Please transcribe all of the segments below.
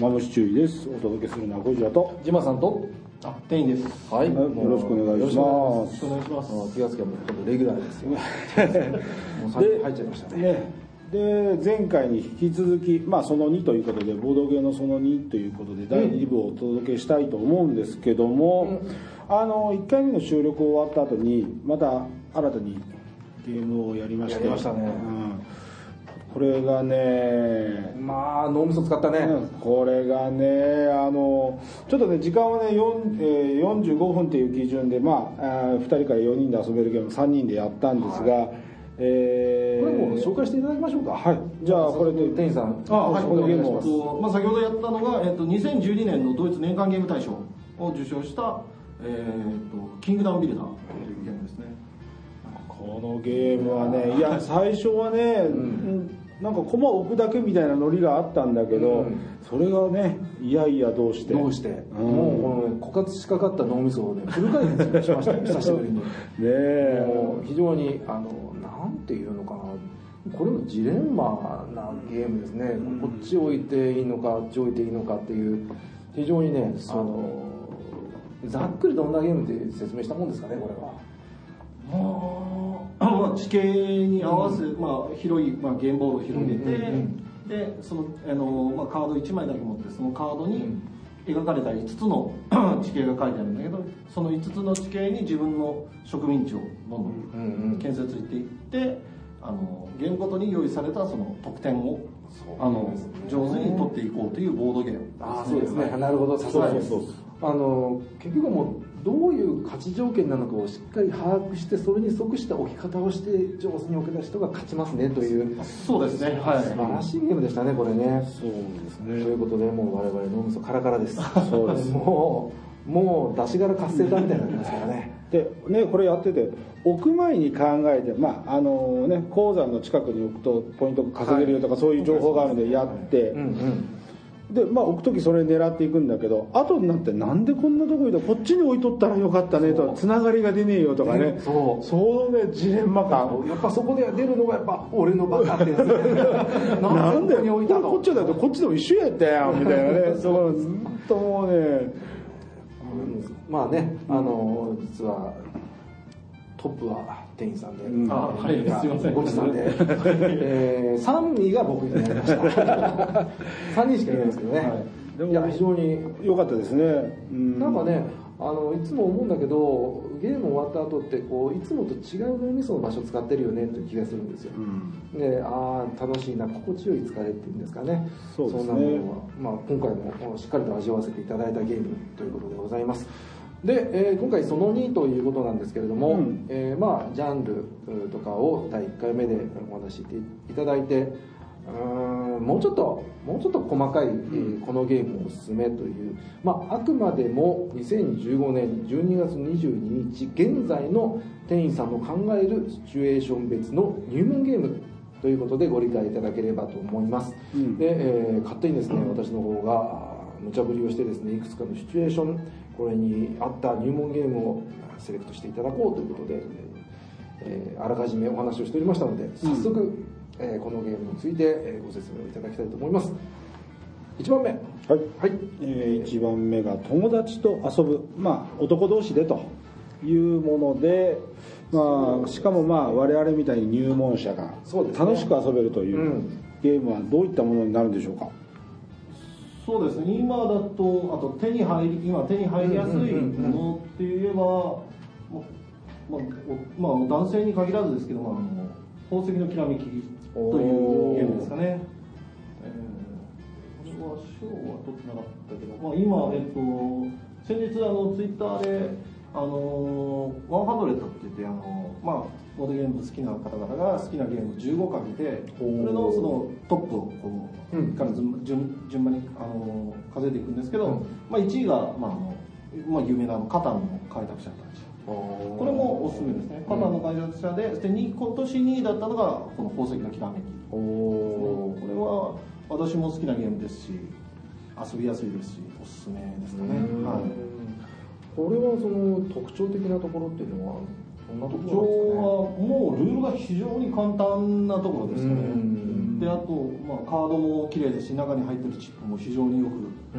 マムシ注意です。お届けするのはゴジラと、ジマさんと。あ、店員です。はい、よろしくお願いします。お願いします。気がつけばレギュラーですよ。もう3人入っちゃいましたね。ね、で前回に引き続き、まあ、その2ということでボードゲーのその2ということで第2部をお届けしたいと思うんですけども、あの1回目の収録終わった後にまた新たにゲームをやりましてやりましたね。うん、これがねまあ脳みそ使ったね、これがねあのちょっとね時間はね、4えー45分っていう基準で、まあ、あー2人から4人で遊べるゲーム3人でやったんですが、えーこれもう紹介していただきましょうか。はい。じゃあこれで。店員さん。あ、はい、このゲームを。えっとまあ、先ほどやったのが、えっと、2012年のドイツ年間ゲーム大賞を受賞した、えっと、キングダムビルダーというゲームですね。このゲームはねいや最初はね、うんなんか駒を置くだけみたいなノリがあったんだけど、うん。それがねいやいやどうして。どうして、うん。もうこの、ね、枯渇しかかった脳みそをねフル回転しましたよ 久しぶりに。ねえ。もう非常にあのなんていうのかな。これもジレンマなゲームですね、こっち置いていいのかあっち置いていいのかっていう非常にねあのざっくりどんなゲームって説明したもんですかねこれはまあ、まあ、地形に合わせ、まあ、広い、まあ、ゲームボールを広げて、でそのあの、まあ、カード1枚だけ持ってそのカードに描かれた5つの 地形が書いてあるんだけどその5つの地形に自分の植民地をどんどうん建設していってあのゲームごとに用意されたその得点をあの上手に取っていこうというボードゲームああそうですね、はい。なるほど。さすがです。そうそう。あの結局もうどういう勝ち条件なのかをしっかり把握してそれに即した置き方をして上手に置けた人が勝ちますねというそうですね。はい。素晴らしいゲームでしたねこれね。そうですということでもう我々脳みそカラカラです。そうです。もうもう出し殻活性化みたいになってますからね。でねこれやってて置く前に考えてまああのね鉱山の近くに置くとポイント稼げるよとか、そういう情報があるのでやって、うんうんでまあ置く時それ狙っていくんだけど後になってなんでこんなとこにいたこっちに置いとったらよかったねとかつながりが出ねえよとかね。そう。そのねジレンマ感。やっぱそこで出るのがやっぱ俺のバカってやつ。ななんでこでこっちだとこっちでも一緒やったやんみたいなね。そのずっともうね。まあね、あの実はトップは店員さんで、うん。あはいすいません。ごちさんで、えー、3位が僕になりました。3人しかいないんですけどね、はい。でもい、や非常に。良かったですね、うん。なんかねあのいつも思うんだけどゲーム終わった後ってこういつもと違う脳みその場所使ってるよねという気がするんですよ、うん。でああ楽しいな心地よい疲れっていうんですかね。そうですね。んなものは、まあ、今回もしっかりと味わわせていただいたゲームということでございますで、えー今回その2ということなんですけれども、うん。えーまあ、ジャンルうんとかを第1回目でお話ししていただいてうーんもうちょっともうちょっと細かい、えーこのゲームおすすめという、まあ、あくまでも2015年12月22日現在の店員さんの考えるシチュエーション別の入門ゲームということでご理解いただければと思います、うん。で、えー勝手にですね私の方が無茶ぶりをしてですねいくつかのシチュエーションこれに合った入門ゲームをセレクトしていただこうということで、えーあらかじめお話をしておりましたので早速、えーこのゲームについてえーご説明をいただきたいと思います。1番目。はい。はい。え1番目が友達と遊ぶ、まあ、男同士でというもので、まあ、しかもまあ我々みたいに入門者が楽しく遊べるといううん。ゲームはどういったものになるんでしょうか、そうですね。今だとあと手に入り今手に入りやすいものって言えば、まあまあまあ、男性に限らずですけど、まあ、宝石のきらめきというゲームですかね、えー、これは賞は取ってなかったけど、まあ、今、えっと、先日あのツイッターであのワンハンドレットって言ってあの、まあ、ボードゲーム好きな方々が好きなゲームを15かけてそれのそのトップをこう、うんから順順順番にあの数えていくんですけど、うん。まあ、1位が、まああのまあ、有名なカタンの開拓者たち。ここれもおすすめですね、カタンの開拓者ででに今年2位だったのがこの宝石のきらめきおこおれは私も好きなゲームですし遊びやすいですしおすすめですかね、はい、これはその特徴的なところっていうのはどんなところなんですかね？はもうルールが非常に簡単なところですよねうん。であと、まあ、カードも綺麗ですし中に入ってるチップも非常によく、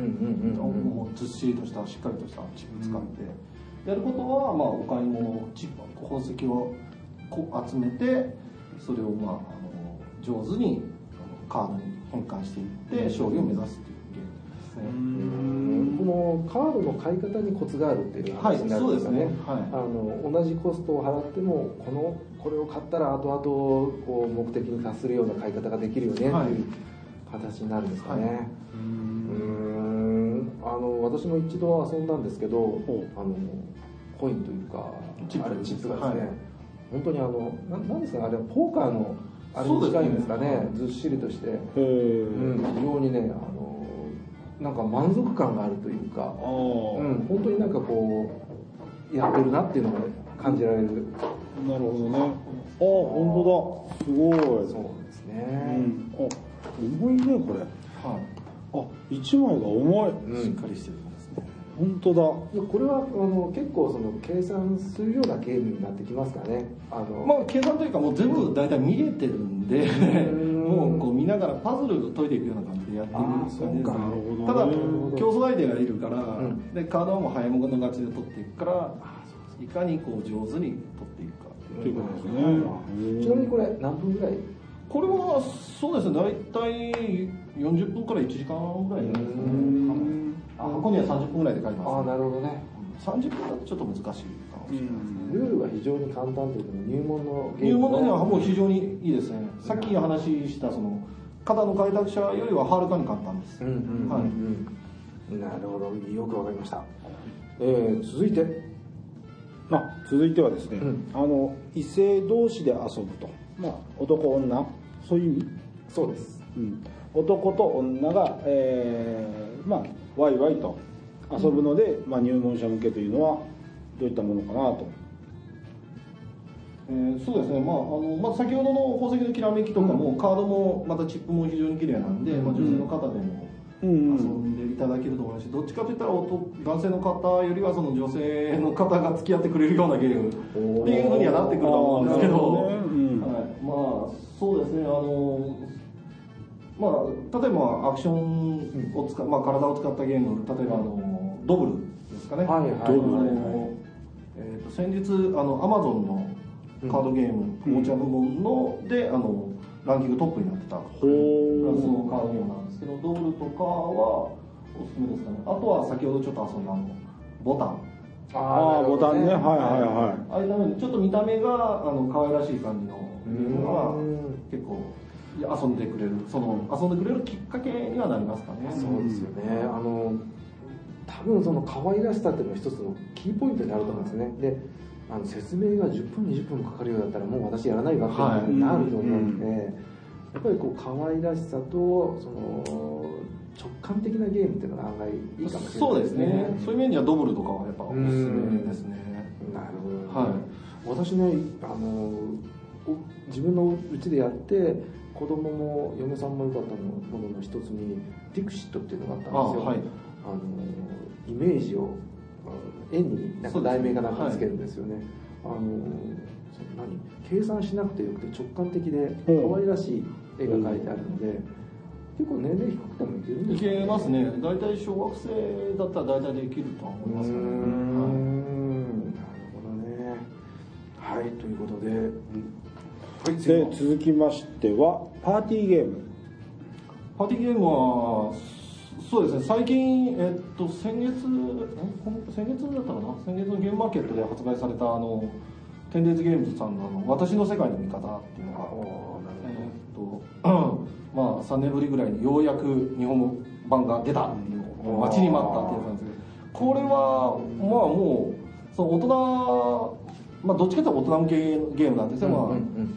もうずっしりとしたしっかりとしたチップ使って、やることは、まあ、お買い物チップ宝石をこう集めてそれを、まあ、あの上手にカードに変換していって勝利を目指すっていうね。うん。このカードの買い方にコツがあるっていう話になるんですよね,、はいそうですね。はい。あの同じコストを払ってもこのこれを買ったら後々こう目的に達するような買い方ができるよねっていうはい。形になるんですかね、はい。うーん。あの私も一度遊んだんですけどほあのコインというかチップあれチップがですね、はい。本当にあのななんですかねあれはポーカーのあれに近いんですかね。ずっしりとして、うん、非常にねあのなんか満足感があるというか、うん、本当になんかこうやってるなっていうのが感じられる。なるほどね。ああ本当だ。すごい。そうですうね、ん、あ重いねこれ。はい。あ一枚が重い。うん。しっかりしてる。本当だ。いやこれはあの結構その計算するようなゲームになってきますかね。あの、まあ計算というかもう全部大体見れてるんでん。もうこう見ながらパズルを解いていくような感じでやっていくんですよね。あーそうか。なるほど。ねただ競争相手がいるから、ん。でカードはもう早物勝ちで取っていくからいかにこう上手に取っていくかっていうということですねちなみにこれ何分ぐらい？これはそうですね大体40分から1時間ぐらいじゃないですかうね箱には30分ぐらいで書いてます、ああなるほどね。30分だとちょっと難しいかもしれないですね、ルールは非常に簡単というか入門の入ム門のはもう非常にいいですね。さっき話したその肩の開拓者よりははるかに簡単です、うんうんうんはい。うんなるほど。よくわかりました、えー、続いて。あ続いてはですね、うん。あの異性同士で遊ぶと、まあ、男女。そういう意味、そうです。うん、男と女が、えーまあ、ワイワイと遊ぶので、まあ、入門者向けというのはどういったものかなと。えーそうですね、まああのまあ、先ほどの宝石のきらめきとかも、カードもまたチップも非常に綺麗なんで、まあ、女性の方でもうん遊んでいただけると思います。し、どっちかといったら男男性の方よりはその女性の方が付き合ってくれるようなゲーム。っていうふうにはなってくると思うんですけど、ね。うん。はい、まあそうですね。あのまあ例えばアクションを使、まあ、体を使ったゲーム例えばあのドブルですかね、はいはいドブルのえー、と先日あのアマゾンのカードゲーム、おもちゃ部門のであのランキングトップになってた。フランスのカードゲームなんですけどドブルとかはおすすめですかね。あとは先ほどちょっと遊んだあのボタン。ああボタンね。はいはいはああい。うためにちょっと見た目があの可愛らしい感じのゲームはうん。結構遊んでくれるその遊んでくれるきっかけにはなりますかね。そうですよね、あの多分その可愛らしさっていうのが一つのキーポイントになると思うんですね。であの説明が10分20分もかかるようだったらもう私やらないわっていうふうになると思うので、やっぱりこう可愛らしさとその直感的なゲームっていうのが案外いいかもしれないそうですね。そういう面ではドブルとかはやっぱおすすめですね。なるほど、はい。私ねあのお自分の家でやって子供も嫁さんも良かったものの一つにディクシットっていうのがあったんですよ。あはい。あのイメージをあの絵になんか題名かなんかつけるんですよね。あのその何計算しなくてよくて直感的で可愛らしい絵が描いてあるので、結構年齢低くてもいけるんでいすかけますね。大体小学生だったら大体できるとは思いますね。うーん。なるほどね。はいということで、はいで続きましてはパーティーゲーム。パーティーゲームはそうですね。最近、えっと、先月先月だったかな？先月のゲームマーケットで発売されたあのテンデイズゲームズさんのあの「私の世界の見方」っていうのがえっと まあ3年ぶりぐらいにようやく日本語版が出たっていう待ちに待ったっていう感じで。これはまあもうその大人まあどっちかというと大人向けゲームなんですよ、まあ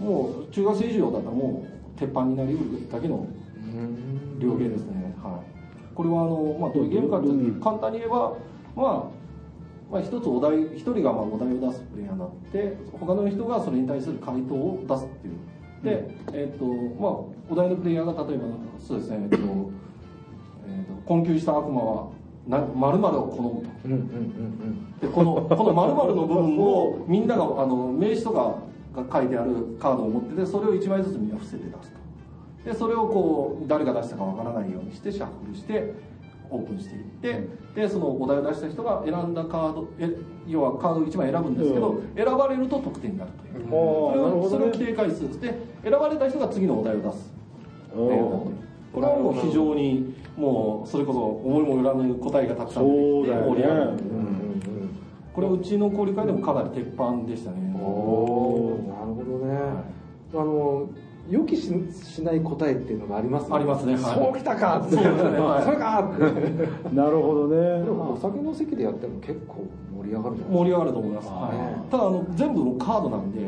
もう中学生以上だったらもう鉄板になりうるだけのうん。両ゲーですね、はい、これはあの、まあ、どういうゲームかっていうと簡単に言えば、まあ、まあ一つお題一人がまあお題を出すプレイヤーになって他の人がそれに対する回答を出すっていう。で、えっとまあ、お題のプレイヤーが例えばそうですね、えっとえっと困窮した悪魔はな〇〇を好むと。うんうんうんでこのこのの部分をみんながあの名詞とかが書いてあるカードを持っててそれを1枚ずつみんな伏せて出すと。でそれをこう誰が出したかわからないようにしてシャッフルしてオープンしていって、でそのお題を出した人が選んだカードえ要はカードを1枚選ぶんですけど、う選ばれると得点になるという、あそれあなるほどね。をそれを規定回数で選ばれた人が次のお題を出す。おー。これはもう非常にもうそれこそ思いもよらぬ答えがたくさん出てきて盛り上がるうんうんこれはうちの交流会でもかなり鉄板でしたね。うんおー。なるほどね、あの予期ししない答えっていうのがありますありますねはい。そうきたかって。ねはい。それかって。なるほどね。でもお酒の席でやっても結構盛り上がるじゃない盛り上がると思います、あはい。ーただあの全部のカードなんで、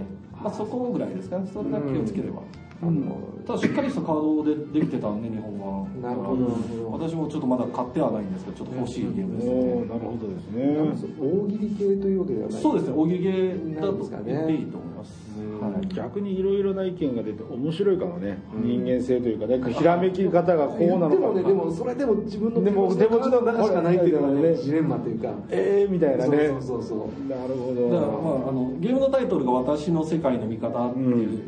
まあ、そこぐらいですかね。それだけ気をつければ、あのただしっかりしたカードでできてたんで日本は。なるほど私もちょっとまだ買ってはないんですけどちょっと欲しいゲームですおね。ーなるほどですね。大喜利系というわけではない。そうですね大喜利ゲーだとなんですかね言っていいと思います、うん。はい。逆にいろいろな意見が出て面白いかもね、うん。人間性というかねひらめき方がこうなのか。でもねでもそれでも自分のでも手持ちの中しかないっていうのがねね。ジレンマというか。ええー、みたいなね。そうそうそうそう。なるほだからどまああのゲームのタイトルが「私の世界の見方」っていう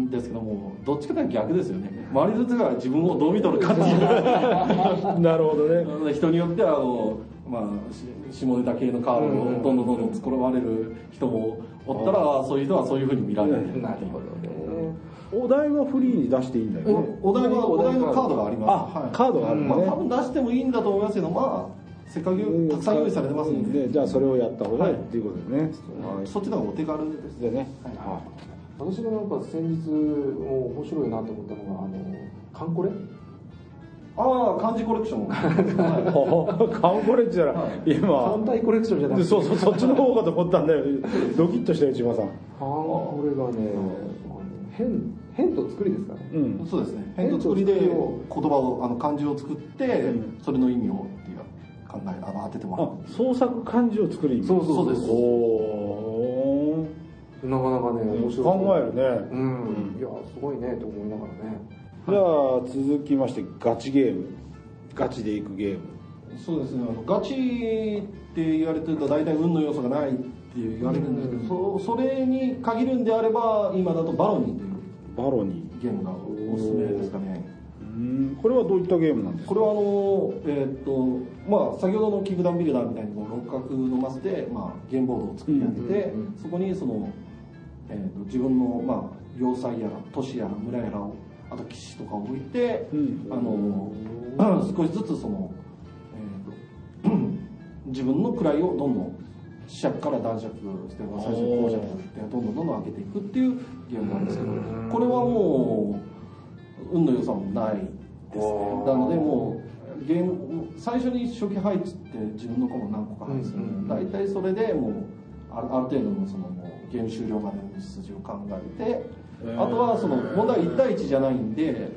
んですけども、どっちかというと逆ですよね。周りの人が自分をどう見とるかっていう。なるほどね。人によってはあの、まあ、し下ネタ系のカードをどんどんどんどん作られる人もおったら、そういう人はそういうふうに見られる。っていうなるほどね。お題はフリーに出していいんだよね。お題はお題のカードがあります。あ、はい。カードがあるまあ、多分出してもいいんだと思いますけどまあせっかくたくさん用意されてますんで、じゃあそれをやった方がいいはいっていうことですね、はい。そっちの方がお手軽です。でね、は私がなんか先日もう面白いなと思ったのがあのカンコレ？ああ漢字コレクション、カンコレッジならはい。今。単体コレクションじゃなくて。そうそうそっちの方かと思ったんだよ。ドキッとしたよ千葉さん。カンコレがね変変と作りですかね。うん。そうですね。変と作りで言葉をあの漢字を作って、うん。それの意味をっていう考えあの当ててもらあう創作漢字を作る意味そうそうそう。です。おおなかなかね面白い。考えるね、うん。いやすごいねと思いながらね。じゃあ続きましてガチゲーム。ガチでいくゲーム。そうですね。あのガチって言われてると大体運の要素がないって言われるんですけど、そそれに限るんであれば今だとバロニーというバロニー。ゲームがおすすめですかね。うん。これはどういったゲームなんですか？これはあのえーっとまあ先ほどのキグダムビルダーみたいにこう六角のマスで、まあ、ゲームボードを作り上げて、うんうんうん。そこにその、えーっと自分の、まあ、要塞やら都市やら村やらをあと騎士とかを置いて、うん。あの 少しずつその、えーっと 自分の位をどんどん子爵から男爵して最初に公爵ってどんどんどんどん上げていくっていうゲームなんですけどこれはもう運の良さもないです。ねなのでもうゲーム最初に初期配置って自分のコマ何個か配置するうんうんうん。大体それでもうある程度のそのゲーム終了までの道筋を考えてへー。あとはその問題は1対1じゃないんで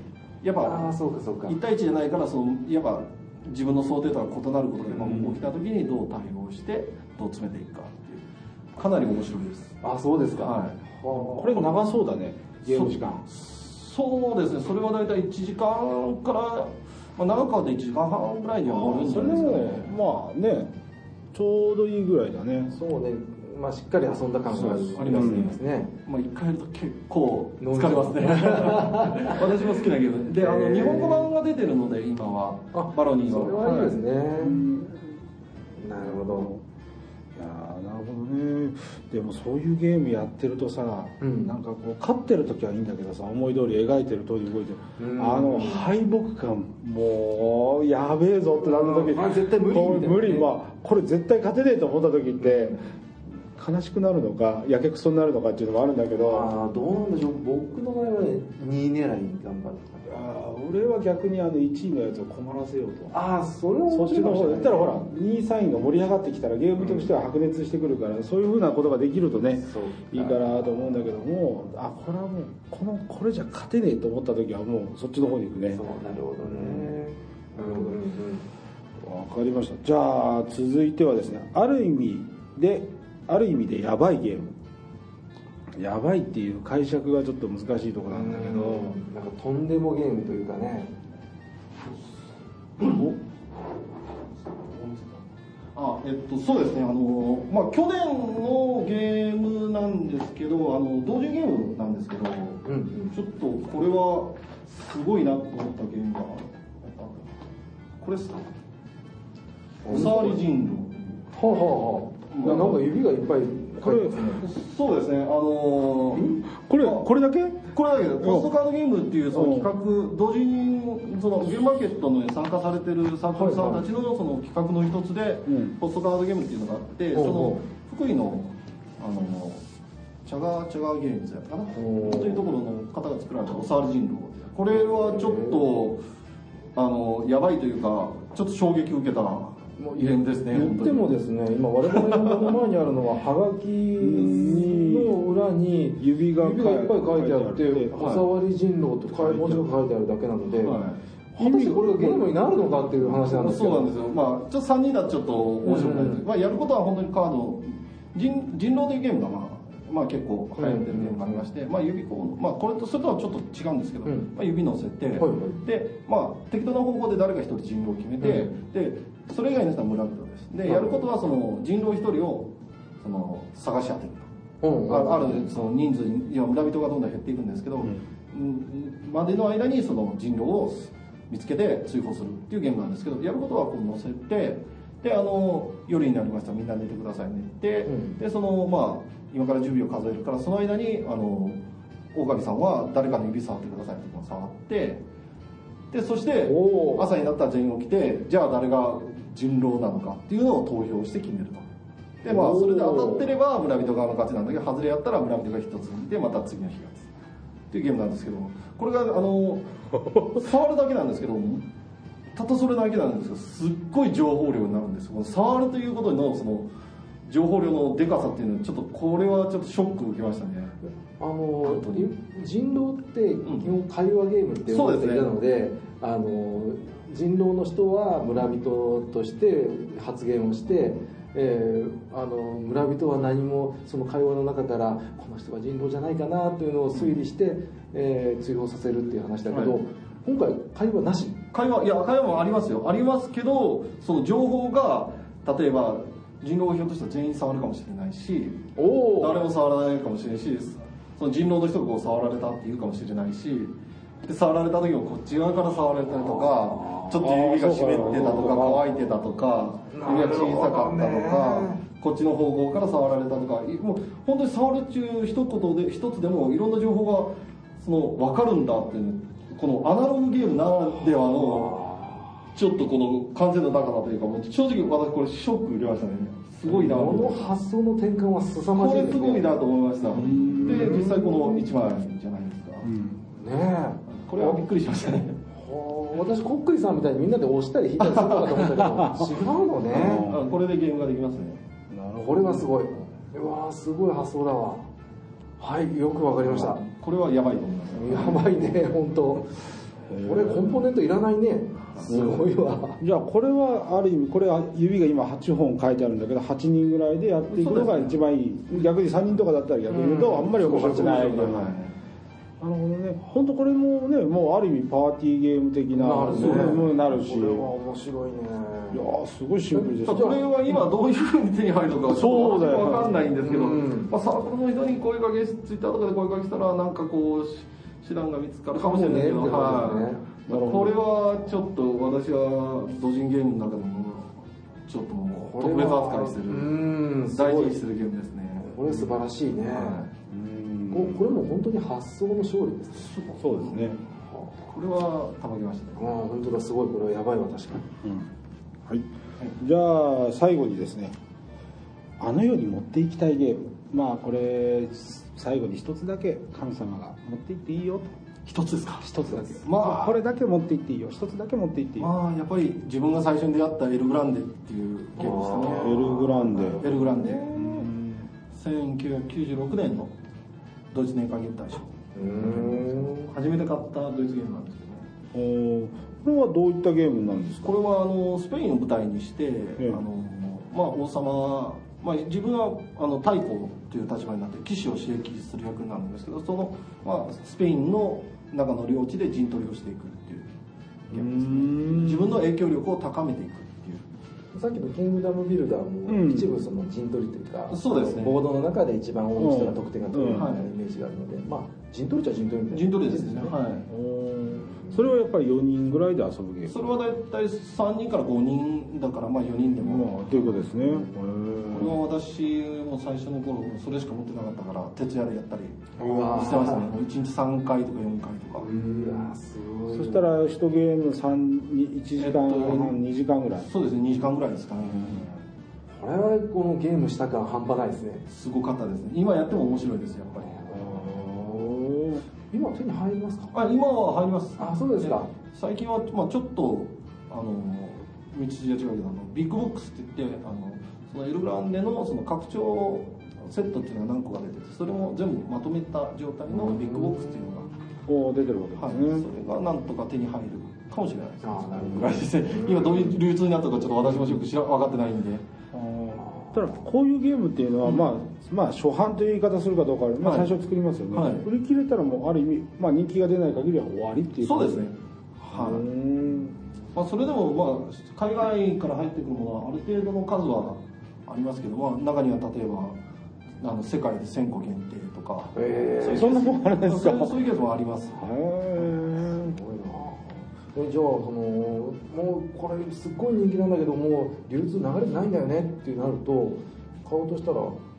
やっああぱそうかそうか。1対1じゃないからそのいわば自分の想定とは異なることがうん。起きた時にどう対応してどう詰めていくかっていう。かなり面白いです。あそうですか。はい。はこれ長そうだねゲーム時間。そうですね。それは大体1時間から、まあ、長くはで1時間半ぐらいには終わるんじゃないですかね。もまあねちょうどいいぐらいだね。そうねまあしっかり遊んだ感がありますね。すねまあ、1回やると結構疲れますね。私も好きなゲームであの日本語版が出てるので今は。あバロニーそれははいいですね。うんなるほど。いやーなるほどね。でもそういうゲームやってるとさ、うん。なんかこう勝ってる時はいいんだけどさ思い通り描いてる通り動いてる、うん。あの敗北感もうやべえぞってなった時あ絶対無理こうみたいな無理。まあこれ絶対勝てねえと思った時って悲しくなるのかやけくそになるのかっていうのもあるんだけどああどうなんでしょう。僕の場合はね2位狙いに頑張るあー俺は逆にあの1位のやつを困らせようと。ああそれはそっちの方で言ったらほら2位3位が盛り上がってきたらゲームとしては白熱してくるから、そういうふうなことができるとねいいかなと思うんだけどもあこれはもうこのこれじゃ勝てねえと思った時はもうそっちの方に行くね。そうなるほどね。なるほど。うんわかりました。じゃあ続いてはですねある意味である意味でやばいゲーム。やばいっていう解釈がちょっと難しいところなんだけど、なんかとんでもゲームというかね。お？ああえっと、そうですね、あのまあ、去年のゲームなんですけど、あの同時ゲームなんですけど、うんうん。ちょっとこれはすごいなと思ったゲームが、これですか、おさわり人狼。はあはあはあなんか指がいっぱいこれそうですね、あのーこれこれだけ？これだけど、ポストカードゲームっていうその企画、同時にそのゲームマーケットに参加されてるサークルさんたちのその企画の一つでうん、ポストカードゲームっていうのがあって、その福井のあのチャガーチャガーゲームズやかな、というところの方が作られたおさわり人狼、これはちょっとあのやばいというか、ちょっと衝撃を受けたゲームですね。言ってもですね今我々の目の前にあるのははがきの裏に指がいっぱい書いてあって書い。てあって「おさわり人狼」とか文字が書いてあるだけなのではい。果たしてこれがゲームになるのかっていう話なんですけどそうなんですよ、まあ、ちょっと3人だとちょっと面白くないです、うん。まあ、やることは本当にカード人人狼というゲームが、まあまあ、結構流行ってるゲームがありまして、まあ、指こう、まあ、これとそれとはちょっと違うんですけど、うん。まあ、指乗せて、はいはい。で、まあ、適当な方法で誰か一人人狼を決めて、うでそれ以外の人は村人です。で、はい。やることはその人狼一人をその探し当てると。うんああるその人数にいや村人がどんどん減っていくんですけど、うん。までの間にその人狼を見つけて追放するっていうゲームなんですけどやることはこう載せてであの夜になりました。みんな寝てくださいねって、うん。でそのまあ今から10秒数えるからその間にあの狼さんは誰かの指触ってくださいって触ってでそして朝になったら全員起きてじゃあ誰が人狼なのかっていうのを投票して決めると。でまあそれで当たってれば村人側の勝ちなんだけど外れやったら村人が一つでまた次の日がっていうゲームなんですけどこれがあの 触るだけなんですけどたったそれだけなんですけどすっごい情報量になるんですよ。この触るということのその情報量のでかさっていうのはちょっとこれはちょっとショック受けましたね。あの人狼って基本会話ゲームって呼ばれていたので,、あの人狼の人は村人として発言をして、えーあの村人は何もその会話の中からこの人は人狼じゃないかなというのを推理して、えー追放させるっていう話だけど、はい。今回会話なし？会話いや会話もありますよ。ありますけどその情報が例えば人狼がひょっとしたら全員触るかもしれないしお誰も触らないかもしれないしその人狼の人がこう触られたって言うかもしれないしで触られた時もこっち側から触られたりとかちょっと指が湿ってたとか乾いてたとか。指が小さかったとかこっちの方向から触られたとかいもう本当に触るっていう一言で一つでもいろんな情報がその分かるんだっていうこのアナログゲームならではのちょっとこの完全な高さというかもう正直私これショック受けましたね。すごいなとこの発想の転換は凄まこれじいですすねごいなと思いました。ん。で実際この1枚じゃないですか、うん。ねえこれはびっくりしましたね。はあ私こっくりさんみたいにみんなで押したり引いたりするのかと思ったけど違うのね。あこれでゲームができますね。なるほどこれはすごい。うわーすごい発想だわ。はいよくわかりました。これはやばいと思います。やばいね本当これコンポーネントいらないね。すごいわ。じゃあこれはある意味これは指が今8本書いてあるんだけど8人ぐらいでやっていくのが一番いい。逆に3人とかだったら逆に言うとあんまり面白くない。はいなるほどね。本当これもねもうある意味パーティーゲーム的ななるね。もなるし。いこれは面白いね。やーすごいシンプルです。これは今どういうふうに手に入るのかそうだよ。わかんないんですけど、うん。まあ、サークルの人に声かけツイッターとかで声かけしたらなんかこうし手段が見つかるかもしれないけど、ね。はい。なるほど。これはちょっと私は同人ゲームの中でもちょっともう特別扱いしてる。大事にしてるゲームですね。これ素晴らしいね。はうんここれも本当に発想の勝利ですね。そうですね。これはたまげましたね。ああ本当だすごい。これはやばいわ確かにうん。はい、じゃあ最後にですね。あの世に持っていきたいゲーム。まあこれ最後に一つだけ神様が持っていっていいよと。一つですか？一つだけ。まあ。これだけ持っていっていいよ。一つだけ持っていっていいよ、まあやっぱり自分が最初に出会ったエルグランデっていうゲームでしたね。エルグランデ。エルグランデ。うん。1996年のドイツ年間ゲーム大賞。うん初めて買ったドイツゲームなんですけど。ねおーこれはどういったゲームなんですかこれはあのスペインを舞台にして、えあのまあ、王様、まあ、自分はあの太閤という立場になって騎士を刺激する役になるんですけどその、まあ、スペインの中の領地で陣取りをしていくっていうゲームですね。自分の影響力を高めていくさっきのキングダムビルダーうん。も一部その陣取りというか、そうですね。ボードの中で一番多い人が得点が取れるみたいなうん。イメージがあるので、まあ陣取りっちゃ陣取りみたいな。陣取りですね。はい。それはやっぱり4人ぐらいで遊ぶゲーム？それは大体3人から5人だからまあ4人でも、まあということですね。へこ私も最初の頃それしか持ってなかったから徹夜でやったりうわー。してましたね。もう1日3回とか4回とか。うわすごいそしたら1ゲーム1時間半2時間ぐらい。そうですね。2時間ぐらいですかね、これはこのゲームした感半端ないですね。すごかったですね。今やっても面白いですやっぱり。今手に入りますか？あ今は入ります。あそうですか。最近は、まあ、ちょっとあの道筋が違うけどあのビッグボックスって言ってあのそのエルグランデのその拡張セットっていうのが何個か出ててそれも全部まとめた状態のビッグボックスっていうのが。こう出てるわけはい、ですね、それがなんとか手に入るかもしれないです。ああなるほど。今どういう流通になったかちょっと私もよく知ら分かってないんで。ただこういうゲームっていうのは、まあまあ初版という言い方するかどうか、まあ、はい。最初作りますよね、はい売り切れたらもうある意味、まあ、人気が出ない限りは終わりっていう。そうですね。ははい。い、ん。まあ、それでも、まあ、海外から入ってくるものはある程度の数はありますけど、まあ、中には例えばあの世界で1000個限定とか、えそういうそんなもんあるんですか そういうそういうケースもあります。へすごいなえじゃあそのもうこれすっごい人気なんだけどもう流通流れてないんだよねってなると買おうとしたら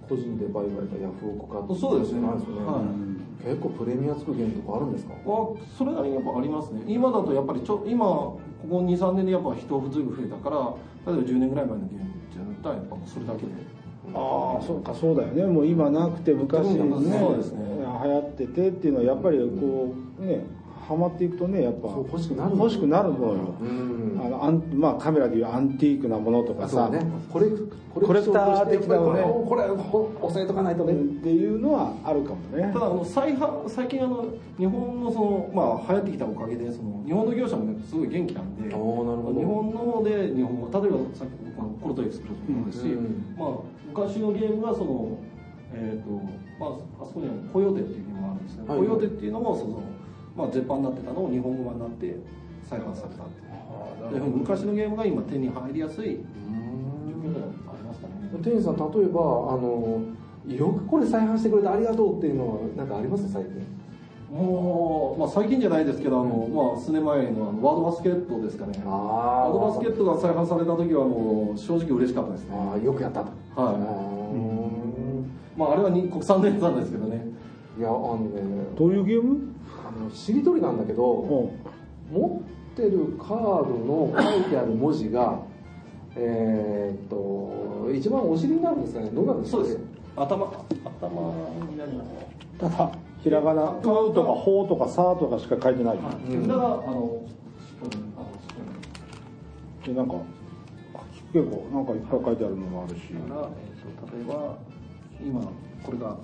個人で売買かヤフオクかそうですね。ですよね、はい。結構プレミアつくゲームとかあるんですか？はそれなりにやっぱありますね今だとやっぱりちょ今ここ23年でやっぱ人ずいぶん増えたから例えば10年ぐらい前のゲームっていうのはやっぱそれだけで。ああそうかそうだよね。もう今なくて昔ねそうですね。流行っててっていうのはやっぱりこうねハマっていくとねやっぱ欲しくなる欲しくなるのよ、うん。あのアンまあカメラでいうアンティークなものとかさ、ね。コレクコレクター的なのね。これ押さえとかないとね、っていうのはあるかもね。ただあの再販最近あの日本のそのまあ流行ってきたおかげでその日本の業者もねすごい元気なんで。おーなるほど。日本の方で日本語例えばさっきあのコルトエクスプレスもそうですし、うん。まあ昔のゲームはそのえっ、とまああそこにはコヨーテっていうゲームがあるんですけど、はい。コヨーテっていうのもそのまあ絶版になってたのを日本語版になって再販されたっていう。で昔のゲームが今手に入りやすい状況ではありますからね店員さん例えばあのよくこれ再販してくれてありがとうっていうのはなんかあります？最近もう、まあ、最近じゃないですけど、あのまあ、数年前のあのワードバスケットですかね、あワードバスケットが再販された時は、もう正直嬉しかったですね、あーよくやったと。はい。うん。まあ、あれはに国産のやつなんですけどね、いやあのねどういうゲーム？あのしりとりなんだけどうん。持ってるカードの書いてある文字がえーっと一番お尻になるんですかね。どうなんですかそうです、頭、頭になります。ただひらがな「う」とか「ほ」とか「さ」とかしか書いてない。はい。うん。手札が、あの、でなんか結構なんかいっぱい書いてあるのもあるし。例えば、今、これが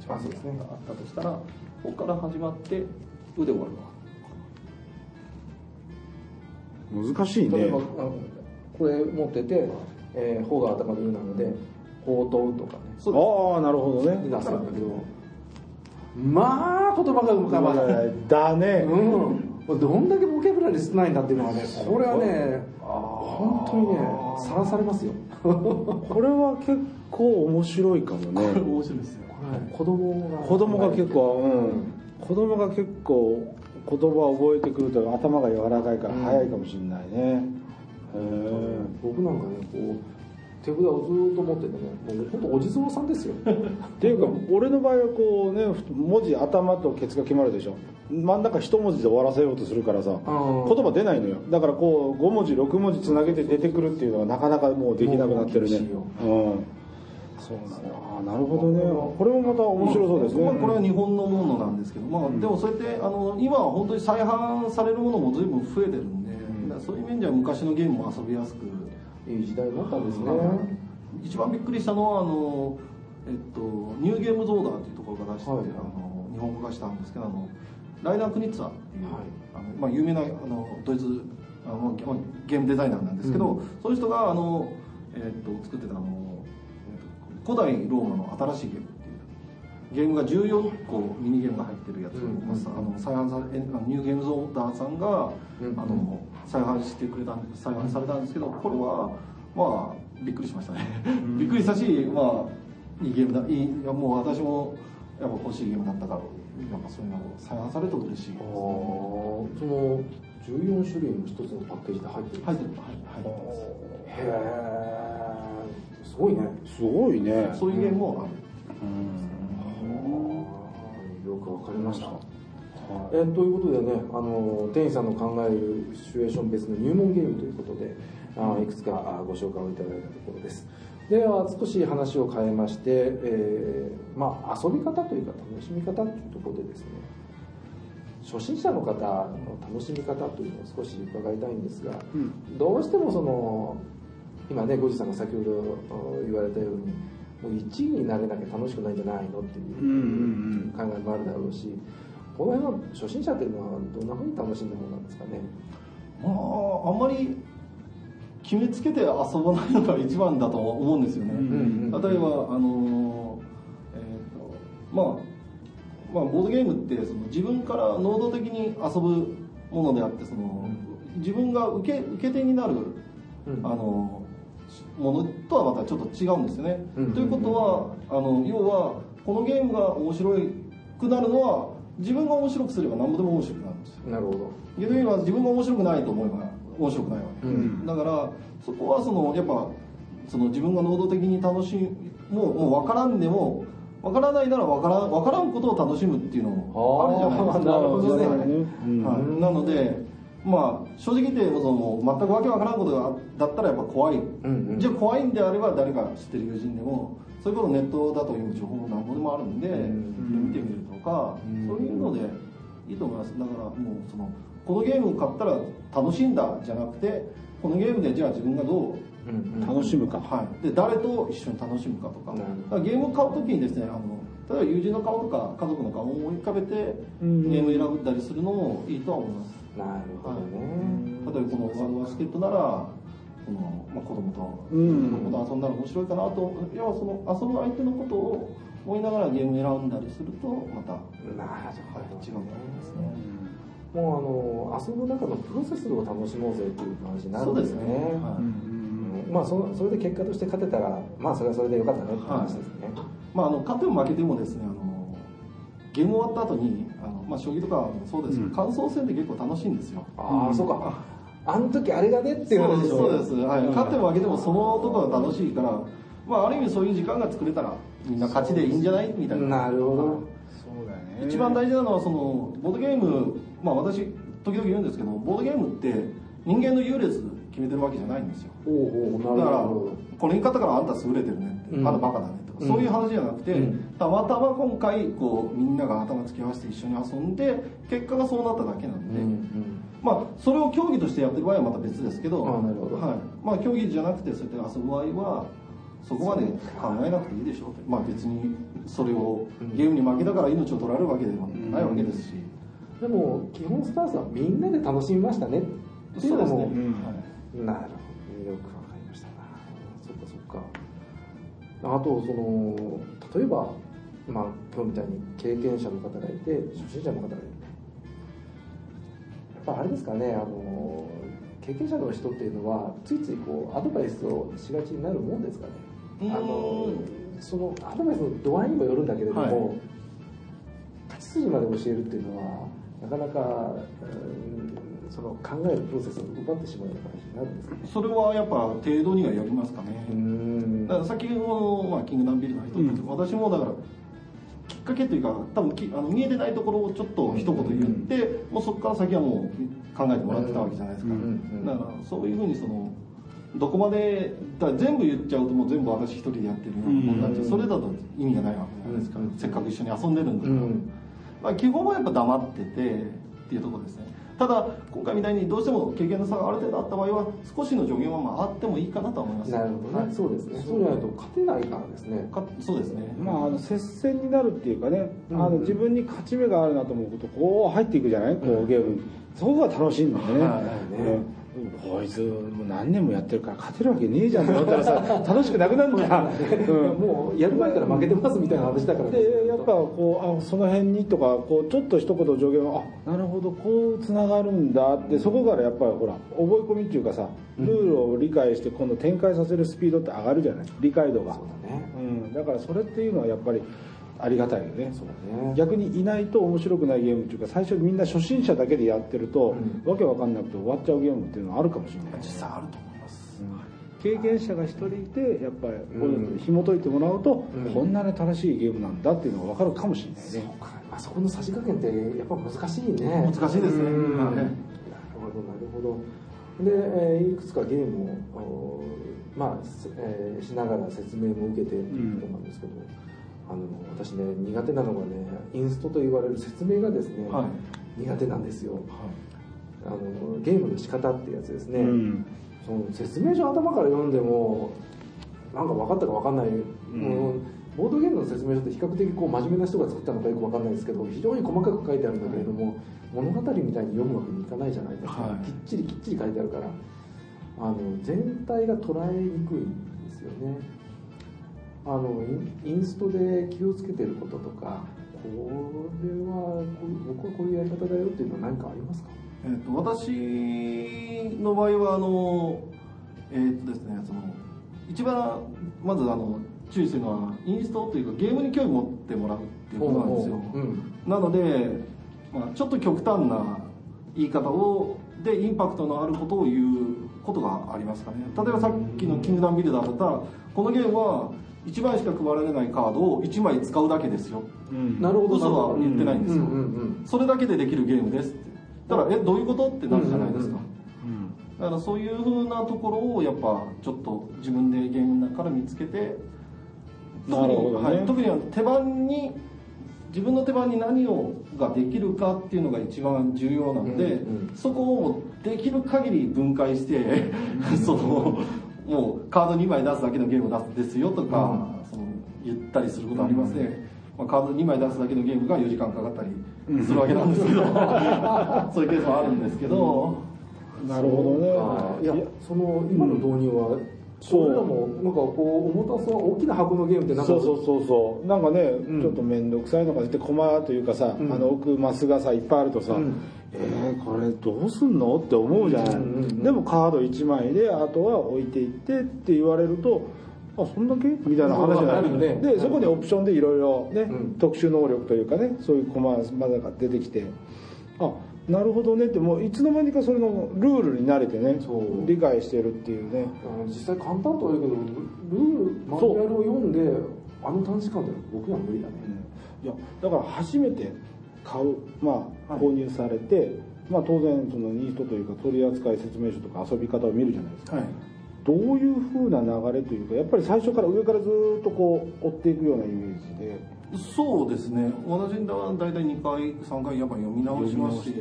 一番ですね、あったとしたら、ここから始まって、うで終わるの。難しいね。例えばこれ持ってて「えー、ほ」が頭で「う」なので「ほうとう」とかね。ああなるほどね。出すんだけどまあ言葉が浮かばない。だね。うん。どんだけボキャブラリー少ないんだっていうのはねこれはね本当にねさらされますよ。これは結構面白いかもね。面白いですよ。子供が。子供が結構うん。子供が結構言葉を覚えてくると頭が柔らかいから早いかもしれないね、へえ僕なんかねこう手札をずっと持っててねもう本当お地蔵さんですよ。っていうか俺の場合はこうね文字頭とケツが決まるでしょ。真ん中一文字で終わらせようとするからさ言葉出ないのよ。だからこう5文字6文字つなげて出てくるっていうのがなかなかもうできなくなってるね。もうん。そうなんだあーなるほどね。これもまた面白そうですね、まあこれは日本のものなんですけど、まあ、でもそうやってあの今は本当に再販されるものも随分増えてるんで、だからそういう面では昔のゲームも遊びやすくいい時代になったんですね。一番びっくりしたのはあの、えっと、ニューゲームズオーダーっていうところが出してて、はい。あの日本語化したんですけどあのライナー・クニッツァっていう、はい。あのまあ、有名なあのドイツあのまあゲームデザイナーなんですけど、そういう人があの、えっと作ってたあの、えっと古代ローマの新しいゲームっていうゲームが14個ミニゲームが入ってるやつを、うんまあの再販さニューゲームズオーダーさんが、うん。あの再販してくれた再販されたんですけどこれはまあびっくりしましたね。びっくりしたしまあいいゲームだいいいやもう私もやっぱ欲しいゲームだったからやっぱそういうのを再販されると嬉しいですね。その14種類の一つのパッケージで入ってる入ってるはい入ってます。へえすごいね。すごいね。そういうゲームもある。よくわかりましたえということでねあの店員さんの考えるシチュエーション別の入門ゲームということであいくつかあご紹介をいただいたところです。では少し話を変えまして、えーまあ、遊び方というか楽しみ方というところでですね初心者の方の楽しみ方というのを少し伺いたいんですが、うん。どうしてもその今ねゴジさんが先ほどあ言われたようにもう1位になれなきゃ楽しくないんじゃないのっていううんうん。考えもあるだろうしこの辺の初心者っていうのはどんなふうに楽しんだものなんですかね？まああんまり決めつけて遊ばないのが一番だと思うんですよね、ん例えばあのえーとまあまあボードゲームってその自分から能動的に遊ぶものであってその自分が受け受け手になる、うん。あのものとはまたちょっと違うんですよね、うん。ということはあの要はこのゲームが面白くなるのは自分が面白くすれば何ぼでも面白くなるんですよ。なるほど。逆に言えば自分が面白くないと思えば面白くないわけ、うん。だからそこはそのやっぱその自分が能動的に楽しむもうもう分からんでも分からないなら分からん分からんことを楽しむっていうのもあるじゃないですか。なるほどね。うん。はい、なのでまあ正直言ってその全くわけわからんことがだったらやっぱ怖い、んうん。じゃあ怖いんであれば誰か知ってる友人でもそういうことネットだという情報も何ぼでもあるんで、ん見てみるとか、うんそういうのでいいと思います。だからもうそのこのゲームを買ったら楽しんだじゃなくてこのゲームでじゃあ自分がどううんうん。楽しむか。はい、で誰と一緒に楽しむかとか。ゲームを買う時にですねあの例えば友人の顔とか家族の顔を思い浮かべてうん。ゲーム選ぶったりするのもいいとは思います、なるほどね、例えばこのワードバスケットならこの、まあ、子供とうん。子供と遊んだら面白いかなと。要はその遊ぶ相手のことを思いながらゲーム選んだりするとまた、はい、なるほど違うと思いますね。もうあの遊ぶ中のプロセスを楽しもうぜっていう感じになるんですよね。はい。うんまあそのそれで結果として勝てたらまあそれはそれでよかったねって話ですね、まあ、あの勝っても負けてもですねあのゲーム終わった後にまあ、将棋とかもそうですけど、うん。感想戦って結構楽しいんですよ。ああそうか。あの時あれがねっていうそう話ですそうです、はい。うん。勝っても負けてもそのところが楽しいから、まあ、ある意味そういう時間が作れたらみんな勝ちでいいんじゃない？みたいな。なるほど。そうだよね。一番大事なのはそのボードゲームまあ私時々言うんですけどボードゲームって人間の優劣決めてるわけじゃないんですよ。おうおうだからなるほど。これに勝ったからあんた優れてるねって、うん。あんたバカだねそういう話じゃなくて、うん。たまたま今回こうみんなが頭突き合わせて一緒に遊んで結果がそうなっただけなんで、うんうん。まあそれを競技としてやってる場合はまた別ですけどはい。まあ、競技じゃなくてそうやって遊ぶ場合はそこまで考えなくていいでしょうまあ別にそれをゲームに負けたから命を取られるわけでもないわけですし、でも基本スタンスはみんなで楽しみましたねっていうのもそうですね、うん。はい。なるほどあとその例えばまあ今日みたいに経験者の方がいて初心者の方がいる。やっぱあれですかねあの経験者の人っていうのはついついこうアドバイスをしがちになるもんですかね。あのそのアドバイスの度合いにもよるんだけれども、はい。勝ち筋まで教えるっていうのはなかなか、うんその考えるプロセスを奪ってしまうような形になるんですかね。それはやっぱ程度にはよりますかね、ん。だから先ほどの、まあ、キングダムビルの人って、うん。私もだからきっかけというか多分きあの見えてないところをちょっと一言言って、もうそこから先はもう考えてもらってたわけじゃないですか、うんうんだからそういうふうにそのどこまでだ全部言っちゃうともう全部私一人でやってるようなもんなんで、うん。それだと意味がないわけじゃないですか、うん。せっかく一緒に遊んでるんだから、うん。まあ、基本はやっぱ黙っててっていうところですねただ今回みたいにどうしても経験の差がある程度あった場合は少しの助言はまああってもいいかなとは思います。なるほどね、はいそうですね。そうじゃないと勝てないからですね。かそうですね。まあ、あの接戦になるっていうかね、うん。あの自分に勝ち目があるなと思うことこう入っていくじゃない？こうゲーム。にそこが楽しいんだよね,、はい。ねこいつもう何年もやってるから勝てるわけねえじゃんって思ったらさ 楽しくなくなるんじゃん、うん、もうやる前から負けてますみたいな話だからでやっぱこうあその辺にとかこうちょっと一言助言をあなるほどこうつながるんだってそこからやっぱりほら覚え込みっていうかさルールを理解して今度展開させるスピードって上がるじゃない理解度が。そうだね。うん、だからそれっていうのはやっぱりありがたいよねね。逆にいないと面白くないゲームっていうか最初みんな初心者だけでやってると、わけわかんなくて終わっちゃうゲームっていうのはあるかもしれない、実際あると思います、経験者が一人いてやっぱりこういうの紐解いてもらうと、うん。こんなに正しいゲームなんだっていうのが分かるかもしれないね、あそこのさじ加減ってやっぱ難しいね。難しいですね。なるほどなるほど。で、えーいくつかゲームをまあ、せえーしながら説明も受けていると思うんですけど、あの私ね苦手なのがねインストと言われる説明がですね、はい。苦手なんですよ。あのゲームの仕方っていうやつですね、うん。その説明書頭から読んでもなんか分かったか分かんない、もうボードゲームの説明書って比較的こう真面目な人が作ったのかよく分かんないですけど非常に細かく書いてあるんだけれども、物語みたいに読むわけにいかないじゃないですか、はい。きっちりきっちり書いてあるからあの全体が捉えにくいんですよねあのインストで気をつけてることとかこれは僕はこういうやり方だよっていうのは何かありますか？えー、と私の場合はあのえっ、とですねその一番まずあの注意するのはインストというかゲームに興味を持ってもらうっていうことなんですよ、うん。なので、まあ、ちょっと極端な言い方をでインパクトのあることを言うことがありますかね。例えばさっきの「キングダムビルダー」だったらこのゲームは1枚しか配られないカードを1枚使うだけですよ。うん。なるほど嘘は言ってないんですよ、うんうんうんそれだけでできるゲームですって。だからえどういうことってなるじゃないですか、うんだからそういうふうなところをやっぱちょっと自分でゲームの中から見つけてなるほどね。はい、特には手番に自分の手番に何をができるかっていうのが一番重要なので、うんうん。そこをできる限り分解して そのもうカード2枚出すだけのゲームを出すですよとか、その言ったりすることありますね、まあ、カード2枚出すだけのゲームが4時間かかったりするわけなんですけど そういうケースもあるんですけど、なるほどね。いやその今の導入は、そうそれらもなんかこう重たそう大きな箱のゲームってなんかそうそうそうそう。なんかね、ん。ちょっと面倒くさいのが出て駒というかさ、うん。あの奥マスがさいっぱいあるとさ、うんえー、これどうすんの？って思うじゃない、うんうんうん。でもカード1枚であとは置いていってって言われるとあそんだけ？みたいな話になるね。でそこにオプションでいろいろね、うん。特殊能力というかねそういう駒まだが出てきて。あなるほどねってもういつの間にかそれのルールに慣れてね理解してるっていうね。実際簡単とは言うけどルールマニュアルを読んであの短時間では僕には無理だね、いやだから初めて買う、まあ、はい。購入されて、まあ、当然そのニートというか取扱説明書とか遊び方を見るじゃないですか、はい。どういうふうな流れというかやっぱり最初から上からずっとこう追っていくようなイメージで。そうですね。同じんだは大体2回3回やっぱり読み直しますし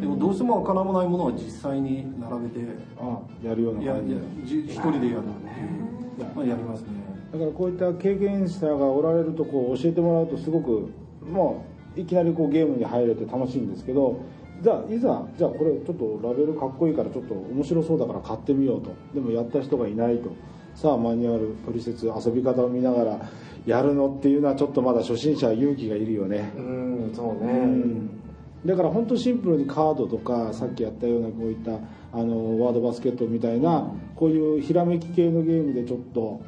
でもどうしてもわからないものは実際に並べてあやるような感じ。一人でやる。っていうまあや。りますね。だからこういった経験者がおられるとこう教えてもらうとすごくもういきなりこうゲームに入れて楽しいんですけどじゃあいざじゃあこれちょっとラベルかっこいいからちょっと面白そうだから買ってみようと。でもやった人がいないと。さあマニュアル取説遊び方を見ながらやるのっていうのはちょっとまだ初心者は勇気がいるよね。うんそうね、うん。だから本当シンプルにカードとかさっきやったようなこういったあのワードバスケットみたいなこういうひらめき系のゲームでちょっと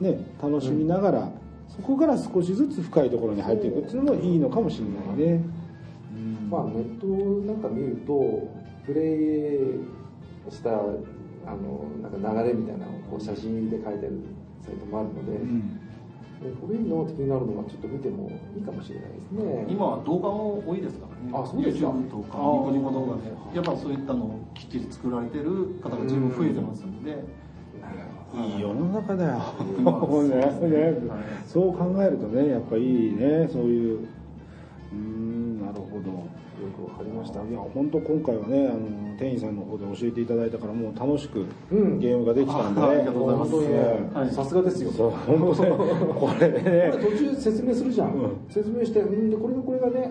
ね楽しみながら、そこから少しずつ深いところに入っていくっていうのもいいのかもしれないね。まあネットなんか見るとプレイしたあのなんか流れみたいなのをこう写真で書いてるサイトもあるので、うん。これいいのって気になるのがちょっと見てもいいかもしれないですね。今は動画も多いですからね。あそうですか。YouTube とかニコニコ動画で。やっぱそういったのをきっちり作られてる方が十分増えてますのでいい世の中だよ。ね そう考えるとねやっぱいいねそういう。うんなるほど。よくわかりました。いや本当今回はねあの店員さんの方で教えていただいたからもう楽しくうん。ゲームができたんでね、あありがとうございます。はいさすがですよ。本当ねこれねこれ途中説明するじゃん、うん。説明してうんでこれがこれがね、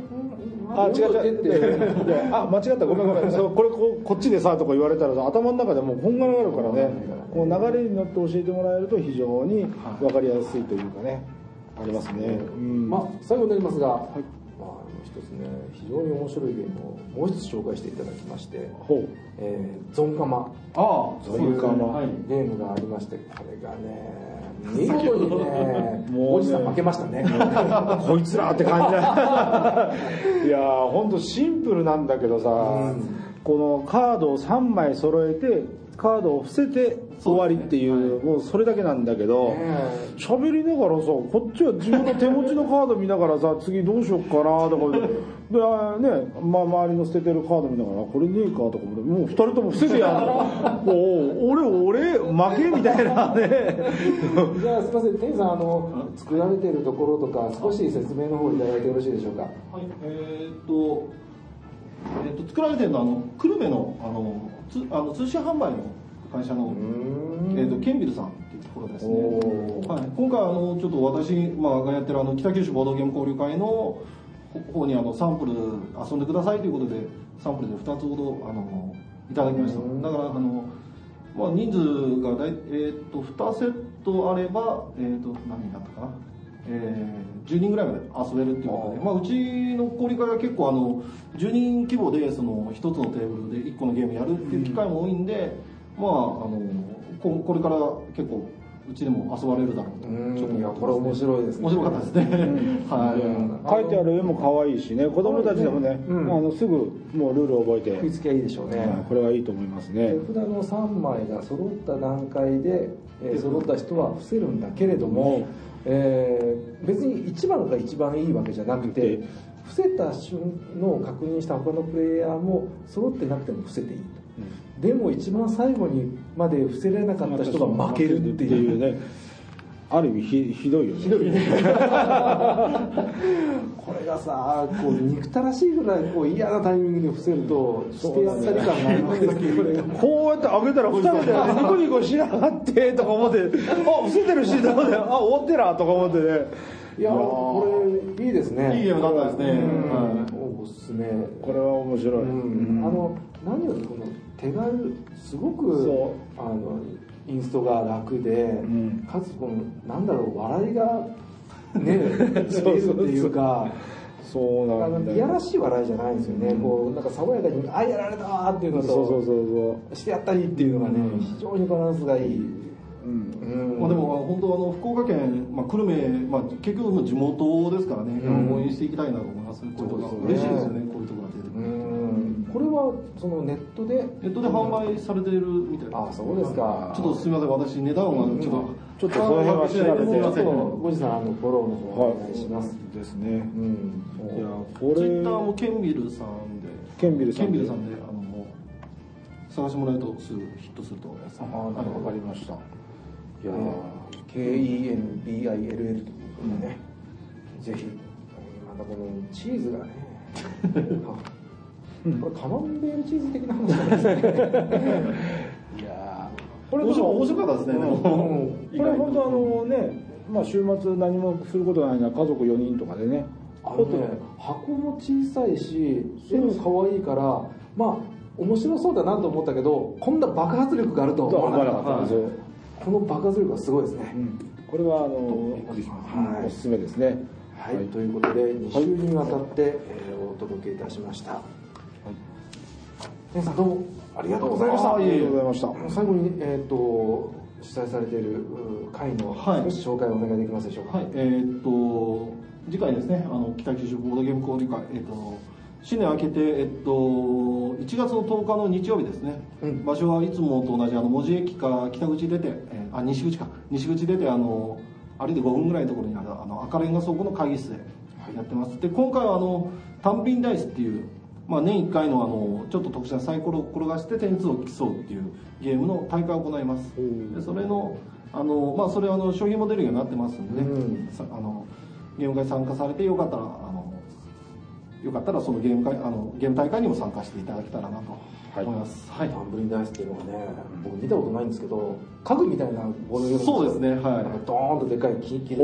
うん、あ違う違う。あ間違った。ごめんごめん。そうこれここっちでさとか言われたらさ頭の中でもうこんがらがるからね。この流れに乗って教えてもらえると非常に分かりやすいというかね。ありますね、うんまあ最後になりますが、いまあ、一つね非常に面白いゲームをもう一つ紹介していただきましてほう「えーゾンカマ。ああゾンカマ。はい」ゲームがありましてこれがね 見事にねもうね。おじさん負けましたね。こいつらって感じだ。いやーほんとシンプルなんだけどさ、このカードを3枚揃えてカードを伏せて終わりっていうもうそれだけなんだけどね喋、りながらさこっちは自分の手持ちのカード見ながらさ次どうしよっかなとかであーね、まあ、周りの捨ててるカード見ながらこれねえかとかもう2人とも伏せてやんも う俺俺負けみたいなね。じゃあすみません。店員さんあの作られているところとか少し説明の方いただいてよろしいでしょうか？はい、えーっと、えーっと作られてるのはあの久留米のあのつあの通信販売の会社の、えとケンビルさんっていうところですね。はい、今回あのちょっと私、まあ、がやってるあの北九州ボードゲーム交流会のほ方にあのサンプル遊んでくださいということでサンプルで2つほどあのいただきました。だからあのまあ、人数がだい、えー、と2セットあれば、えー、と何人だったかな、えー10人ぐらいまで遊べるっていうことで、まあ、うちの交流会は結構あの10人規模でその1つのテーブルで1個のゲームやるっていう機会も多いんで、まあ、あのここれから結構うちでも遊ばれるだろうとうん。ちょっといやこれ面白いですね。面白かったですね、はい。書いてある絵も可愛いしね。子供たちでもね、うん。あのすぐもうルールを覚えて、食いつきはいいでしょうね、はいこれはいいと思いますね。手札の3枚が揃った段階で、えー揃った人は伏せるんだけれども、えー別に1番が一番いいわけじゃなくて伏せた瞬のを確認した他のプレイヤーも揃ってなくても伏せていいと、でも一番最後にまで伏せられなかった人が負けるっていう。ねある意味ひひどいよね。ひどいこれがさこう憎たらしいぐらいこう嫌なタイミングで伏せるとしてやったり感がありますけどこうやって開けたら二人でニコニコしやがってとか思ってあ伏せてるしと思ってあ終わってらとか思ってね。いやこれいいですね。いいゲームだったですね。おすすめこれは面白い、うん。あの何よりこの手軽すごくそあのインストが楽で、ん。かつこのなんだろう笑いがね 出るっていうかそうあなんだいやらしい笑いじゃないんですよね、こうなんか爽やかに「あやられたわ」っていうのとそうそうそうしてやったりっていうのがね、非常にバランスがいい、そううん。うん。まあ、でも本当あの福岡県、まあ、久留米、まあ、結局の地元ですからね、うん。応援していきたいなと思います。こういうところ嬉しいですよねこういうところが出てこれはそのネットで？ネットで販売されてるみたいな。あそうですか。ちょっとすみません私値段はちょっと、ちょっとその辺は調べて。ごじさんあのフォローの方お願いします、ですねうん。いやこれ。ツイッターもケンビルさんで。ケンビルさんで。ケンビルさんであの探してもらえるとすぐヒットすると思います。ああ分かりました。いやー KENBILL ということでね、ぜひまたこのチーズがね。あ これカマンベールチーズ的な話なんですね。いやー。こ面白面白かったですねこれ本当あのね、まあ、週末何もすることないなら家族4人とかでね。あのね箱も小さいし絵も可愛いからまあ面白そうだなと思ったけどこんな爆発力があるとは思わなかった思わなかったはいこの爆発力はすごいですね、うん。これはあの、はいおすすめですね。はい、ということで2週にわたって、えーお届けいたしました皆さんどうも。ありがとうございました。ありがとうございました。最後に、えー、と主催されているう会のはい。少し紹介をお願いできますでしょうか、はい、えーっと次回ですねあの北九州ボードゲーム交流会、えーっと新年明けて、えっと、1月の10日の日曜日ですね、うん。場所はいつもと同じあの門司駅か北口出て、えーあ西口か。西口出てあの歩いて5分ぐらいのところにあるあの赤レンガ倉庫の会議室でやってます、で今回はあの単品ダイスっていう、まあ、年1回のあのちょっと特殊なサイコロを転がして点数を競うっていうゲームの大会を行います。でそれのあの、まあ、それはあの商品も出るようになってますんで、うん。さあのゲーム会参加されてよかったらあのよかったらそのゲーム会あのゲーム大会にも参加していただけたらなと思います。はい。タンブリンダイスっていうのがね、僕見たことないんですけど、家具みたいなボードゲームそうですね。はい。ドーンとでかい木切れす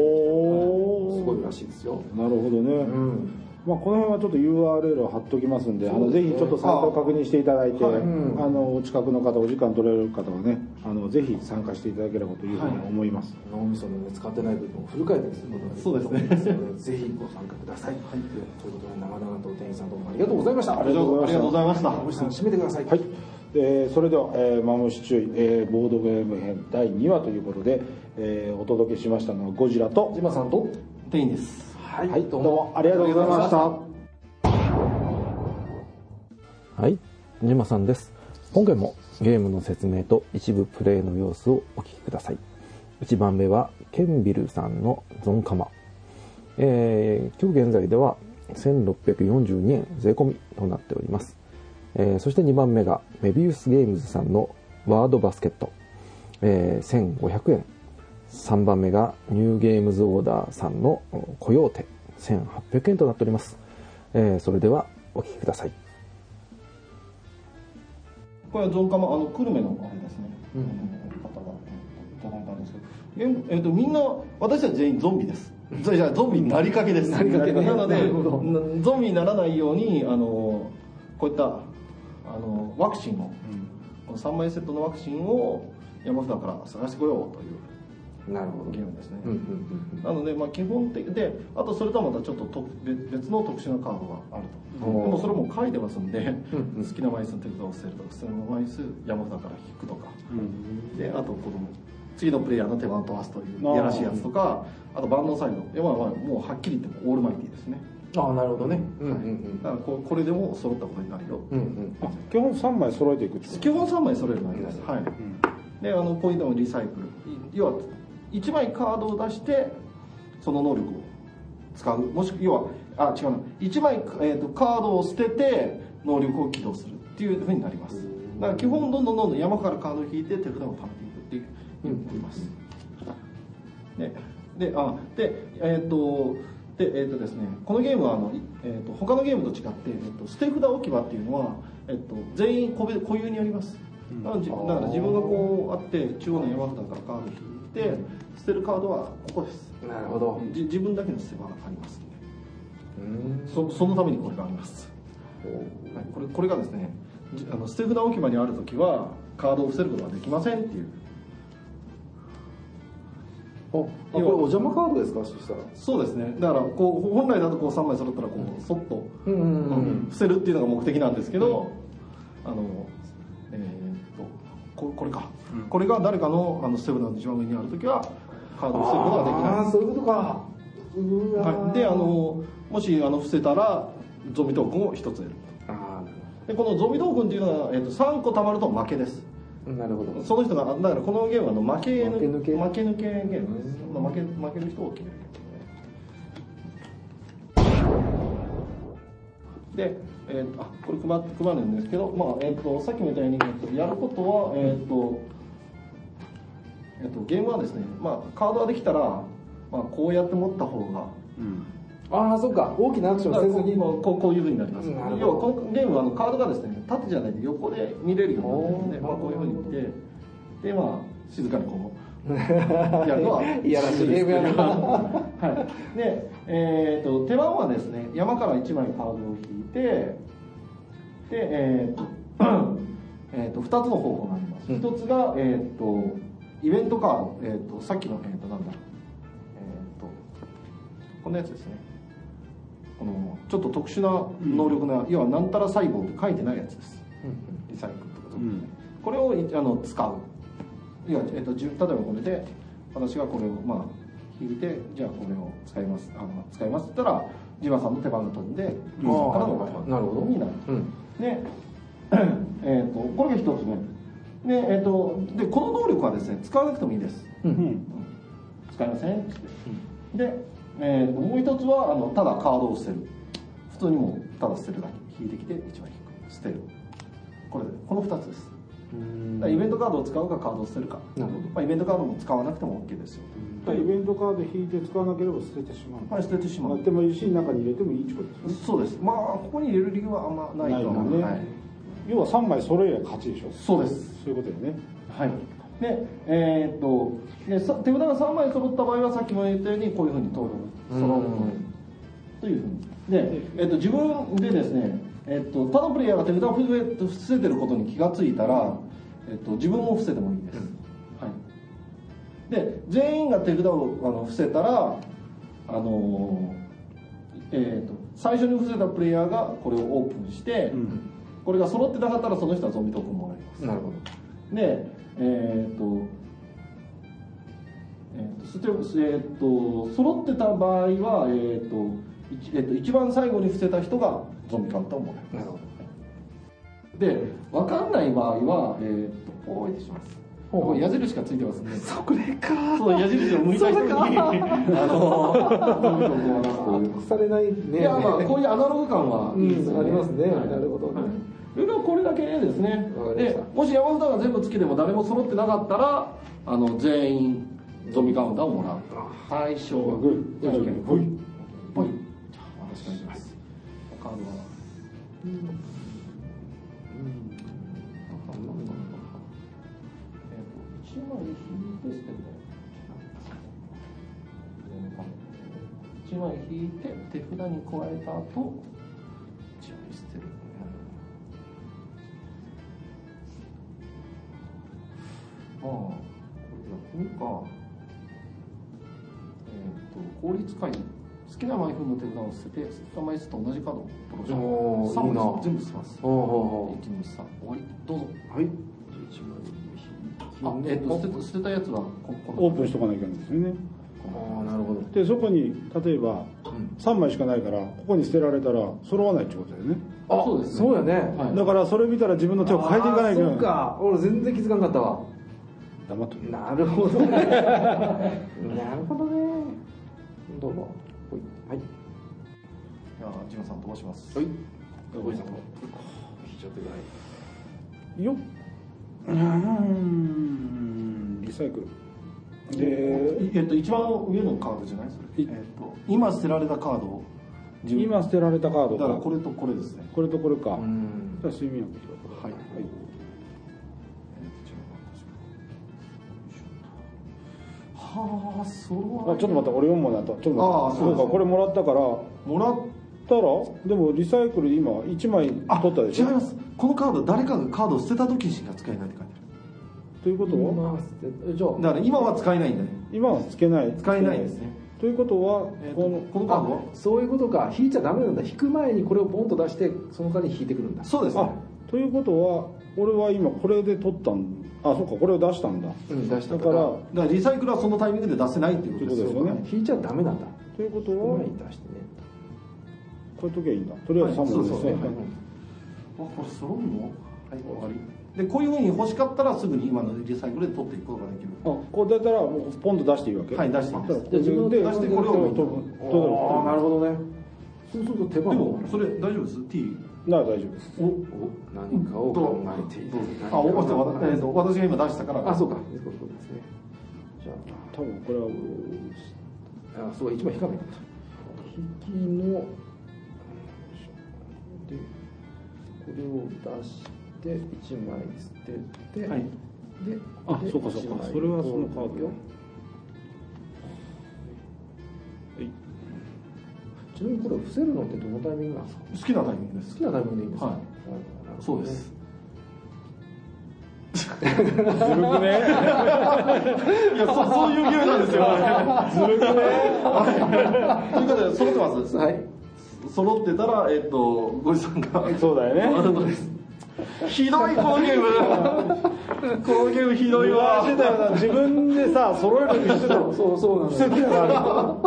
ごいらしいですよ。なるほどね、うん。まあ、この辺はちょっと URL を貼っときますんで、あのぜひちょっとサイトを確認していただいて、あはいのお近くの方、お時間取れる方はね、あのぜひ参加していただければというふうに思います。脳みそのね、使ってない部分をフル回転することができるそうですねと思いますのでぜひご参加ください。ということで、長々と店員さんどうもありがとうございました。ありがとうございましたありがとうございました。森さん、締めてください。はい、えーそれでは、えーマムシ注意、えーボードゲーム編第2話ということで、えーお届けしましたのはゴジラと、ジマさんと、店員です。ははい、どうもありがとうございました。はい、ジマさんです。今回もゲームの説明と一部プレイの様子をお聞きください。1番目はケンビルさんのゾンカマ。えー今日現在では1642円税込みとなっております。えーそして2番目がメビウスゲームズさんのワードバスケット。えー1500円。3番目がニューゲームズオーダーさんのコヨーテ。1800円となっております。えーそれではお聞きください。これはゾンカマあの久留米のあれですね、あの方がいただいたんですけど。ゲーム、えっとみんな私たち全員ゾンビです。じゃあゾンビになりかけです。なりかけねなのでゾンビにならないようにあのこういったあのワクチンを、この3枚セットのワクチンを山札から探してこようというなるほど。ゲームですね、うんうんなので、まあ、基本的であとそれとはまたちょっと特別別の特殊なカードがあると。でもそれも書いてますんで、うんうん。好きな枚数手札を捨てるとか好きな枚数山札から引くとか、であとこの次のプレイヤーの手番を飛ばすというやらしいやつとかあと万能サイド。いやまあまあもうはっきり言ってもオールマイティーですね。うん。ああ、なるほどね。うんうんだからここれでも揃ったことになるよ、うん。うん。基本3枚揃えていく基本3枚揃えるだけです、はい。であのポイントのリサイクル。要は1枚カードを出してその能力を使う。もしく要はあ違うな。1枚、えー、とカードを捨てて能力を起動するっていうふうになります。だから基本どんどんどんどん山からカードを引いて手札を貯めていくっていうふうになります。でであでえっ、とでえーとですね、このゲームはあの、いえー、と他のゲームと違って、えー、と捨て札置き場っていうのは、えー、と全員固有にあります。だからじだから自分がこうあって中央の山札からカード引いて捨てるカードはここです。なるほど。じ自分だけの捨て場があります。んでうん。そそのためにこれがあります、はい、これこれがですねじあの捨て札置き場にある時はカードを伏せることができませんっていう。あ、これお邪魔カードですか？そしたら。そうですね。だからこう本来だとこう3枚揃ったらこうそっと、うんうんうん伏せるっていうのが目的なんですけど、あのここれか、これが誰かのあの捨て札の一番上にある時はカードを伏せることができない。ああ、そういうことか。うわーはい、であのもしあの伏せたらゾンビトークンを1つ得る。あでこのゾンビトークンっていうのは、えっと3個貯まると負けです。あ、なるほど。その人がだからこのゲームはあの負け負け抜け。負け抜けゲームです、まあ、負け負ける人を決めるで、えーとあこれ配って配るんですけど、まあえー、とさっきも言ったように、えーとやることは、えーとえー、とゲームはですね、まあ、カードができたら、まあ、こうやって持った方がああ、そっか。大きなアクションせずに。こうこうこういうふうになります、要はこのゲームはあのカードがですね縦じゃないで横で見れるようになってるので、まあ、こういうふうに見てでまあ静かにこうやるのはいやらしいゲームやなはい、で、えー、と手番はですね山から1枚カードを引いてでえーと えーと2つの方法があります、うん。1つが、えー、とイベントカード、えー、とさっきの、えー、となんだ、えー、とこのやつですね。このちょっと特殊な能力な、要はなんたら細胞って書いてないやつです。リサイクルと。か、ん。これをいあの使ういや、えっと、じゅ例えばこれで私がこれをまあ引いてじゃあこれを使いますあの使いますって言ったらジマさんの手番が飛んでリュウさんからの番なるほど。になる。うん。で、えっとこれが一つ目。で,、えっとでこの能力はですね使わなくてもいいです。うん。使いません？って言ってで、えーともう一つはあのただカードを捨てる。普通にもうただ捨てるだけ。引いてきて1枚引く。捨てる。これでこの2つですだからイベントカードを使うかカードを捨てるか、なるほど。まあ、イベントカードも使わなくても OK ですよ、イベントカード引いて使わなければ捨ててしまう、はい、捨ててしまう。やってもいいし中に入れてもいいってことですね。そうです。まあここに入れる理由はあんまないと思う。ないはい、要は3枚揃えりゃ勝ちでしょ。そうです。そういうことよね。はい。でえーっとでさ手札が3枚揃った場合はさっきも言ったようにこういうふうに揃う揃うというふうに。で、えっと、自分でですね、えっと、他のプレイヤーが手札を伏せてることに気がついたら、えっと、自分も伏せてもいいです、はい、で全員が手札をあの伏せたらあのえっと最初に伏せたプレイヤーがこれをオープンして、うん。これが揃ってなかったらその人はゾンビトークンもらいます。なるほど。でえーっとえーっとそしてえーっと揃ってた場合は、えーっと一えーっと一番最後に伏せた人がゾンビカウンターをもらいなるほど。ますで分かんない場合は、えーっとポイってします。矢印がついてますね。それか。そう矢印を向いた人に。あのーされないねいやまあこういうアナログ感はね、うんありますねはいなるほどねはいこれだけですねでもし山札が全部つきでも誰も揃ってなかったらあの全員ゾンビカウンターをもらう対象はグーカードはえっと1枚引いて捨てる1枚引いて手札に加えた後1枚捨てるああこれやこうか。えっ、と効率回避好きな枚数の手札を捨てて捨てた枚数と同じカードをドローします3おーいいな。枚全部捨てますほうほうほ1 2 3終わりどうぞうはい。あえっ、と捨てたやつはここの。オープンしとかなきゃいけないんですよね。ああなるほど。でそこに例えばん。3枚しかないからここに捨てられたら揃わないってことだよね。あそうですね。そうやね。はいだからそれ見たら自分の手を変えていかないといけない。あーそうか。俺全然気づかなかったわ。黙っとけなるほどね。なるほどね。どうもはい。じゃあジムさん飛ばします。はい。ごいさん引いちゃってください。よっ。うーん。リサイクル。でえっと一番上のカードじゃないそれ、いえっと今捨てられたカードを今捨てられたカードがだからこれとこれですね。これとこれか。うん。じゃあ睡眠薬はい。はいはあそれあちょっと待って俺4枚だったちょっと待って。ああそうかこれもらったから。もらったら？でもリサイクル今1枚あ取ったでしょ？違います。このカード誰かがカードを捨てた時にしか使えないって書いてということは？じゃあ。あるだから今は使えないんだね。今はつけない。使えないですね。ということはえっとこのこのカードは？そういうことか。引いちゃダメなんだ。引く前にこれをポンと出してその代わりに引いてくるんだ。あそうですね。ということは俺は今これで取ったんあそうかこれを出したんだ。うん出しただ。からだからリサイクルはそのタイミングで出せないっていうことですよということですよね。引いちゃダメなんだ。ということ引く前はに出してねこれときゃいいんだ。とりあえず3はい枚ですね。はいあこれ揃うの？はい終わり。でこういうふうに欲しかったらすぐに今のリサイクルで取っていくことができる。あこれだったらもうポンと出していいわけ？はい出していいです。じゃあ自分で出してこれを取るああなるほどね。そうすると手で番もそれ大丈夫です？T なら大丈夫です。おお何かを考えている。あ、お待ってわたえーと私が今出したから。あそうか。そうですね。じゃ多分これはああそう一枚引かないかった引きのでこれを出して一枚捨てて、はい。であでそうかそうか。それはそのカードよちなみにこれ伏せるのってどのタイミングなんですか？好きなタイミングです。好きなタイミングでいいんですか、はい。うんそうです。ずるくね？いやそそういうゲームなんですよ。ずるくね？はい。ということで揃ってます？はい。揃ってたらえっ、とゴリさんがそうだよね。あのです。ひどいこのゲームこのゲームひどい言わ自分でさ揃えるようにしてたの。そうそうなんです布石だから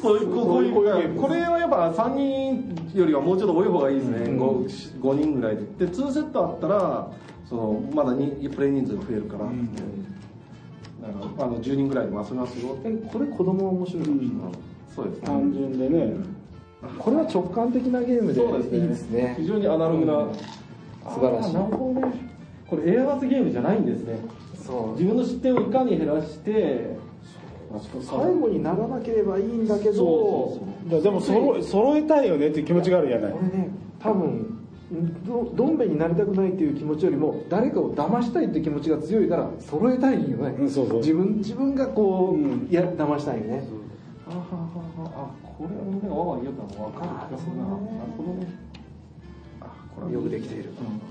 そういうここういうこれはやっぱ3人よりはもうちょっと多い方がいいですね、うん。5, 5人ぐらいで。で2セットあったらそのまだにプレイ人数が増えるから、だからあの10人ぐらいでも遊びますよえこれ子供は面白いかもしれな。い、そうですね。単純でね。これは直感的なゲームでいいですね。非常にアナログな、素晴らしい。なるほどね。これエアバスゲームじゃないんですね。そう。自分の失点をいかに減らして最後にならなければいいんだけど。でも揃え揃えたいよねっていう気持ちがあるじゃないこれね多分どどん兵衛になりたくないっていう気持ちよりも誰かを騙したいっていう気持ちが強いから揃えたいんよね、うんそうそう。自分自分がこう、うん。いや騙したいよね、あははは。あこれはみんながわわ言うたの分かる気がするな。なるほどね。あこれはよくできている、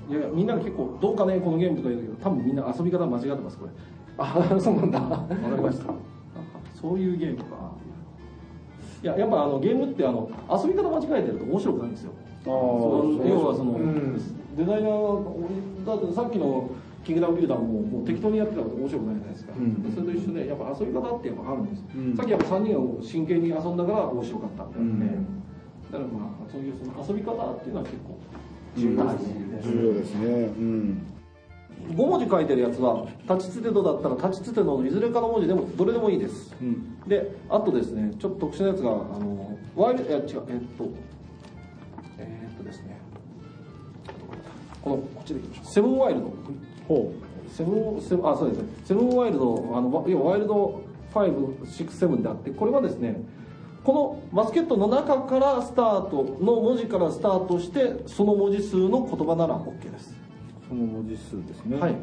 いやいやみんな結構どうかねこのゲームとか言うけど多分みんな遊び方間違ってますこれ。あそうなんだ。わかりましたそういうゲームか。いややっぱあのゲームってあの遊び方間違えてると面白くないんですよ。ああその要はその、うん。デザイナーだってさっきのキングダムビルダーももう適当にやってたら面白くないじゃないですか、うん。それと一緒でやっぱ遊び方っていうのがあるんです、うん。さっきやっぱ3人が真剣に遊んだから面白かったんで、うん。だからまあそういうその遊び方っていうのは結構重要です重要ですね。うん5文字書いてるやつは立ちつてとだったら立ちつてとのいずれかの文字でもどれでもいいです、うん。であとですねちょっと特殊なやつがあのワイルいや違うえっとえーっとですね。このこっちでいきましょう。セブンワイルド。ほセブンセブンあそうですね。セブンワイルドあのわ要はワイルド567であってこれはですねこのバスケットの中からスタートの文字からスタートしてその文字数の言葉なら OK です。うその文字数ですね。はい。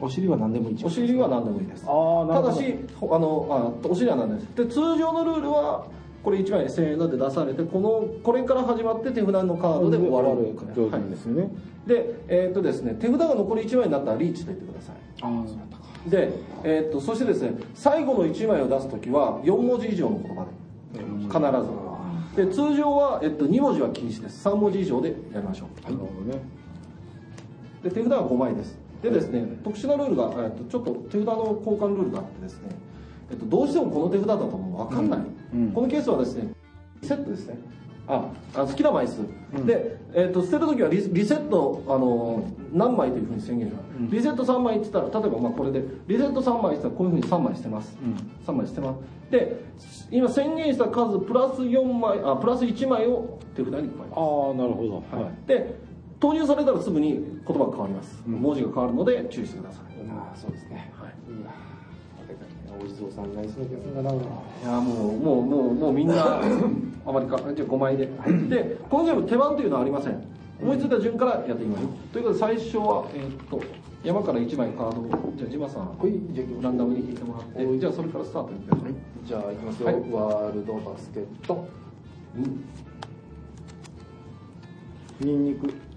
お尻は何でもいいお尻は何でもいいです。あーなるほど。ただしほあのあお尻は何でもいいです。で通常のルールはこれ1枚1000円で出されてこのこれから始まって手札のカードで終わる。状はい態ですね、でえーっとですね手札が残り1枚になったらリーチと言ってください。ああそうだったか。で、えーっとそしてですね最後の1枚を出す時は4文字以上の言葉で必ず。で通常は、えっと、2文字は禁止です。3文字以上でやりましょう。なるほどねで手札は5枚です。でですね特殊なルールが、えっと、ちょっと手札の交換ルールがあってですね、えっと、どうしてもこの手札だともう分かんない、うんうんこのケースはですねリセットですね。ああ好きな枚数、うんで、えっと捨てる時はリリセットあの何枚というふうに宣言します、うんリセット3枚って言ったら例えばまあこれでリセット3枚って言ったらこういうふうに3枚捨てます、うん3枚捨てます。で今宣言した数プラス4枚あプラス1枚を手札に加えます。ああなるほど。はい、で投入されたらすぐに言葉が変わります、うん。文字が変わるので注意してください、ああそうですね。はい。うわお地蔵さんがいそうな気がするんだないやもうもうもうもうみんな あまりかじゃあ5枚で。でこのゲーム手番というのはありません。思いついた順からやっていきましょう。ということで最初は、えーっと山から1枚カードをじゃあジマさんランダムに引いてもらって、はい。じゃあそれからスタートいってください、じゃあいきますよ、はい。ワールドバスケット。ニンニク。おっと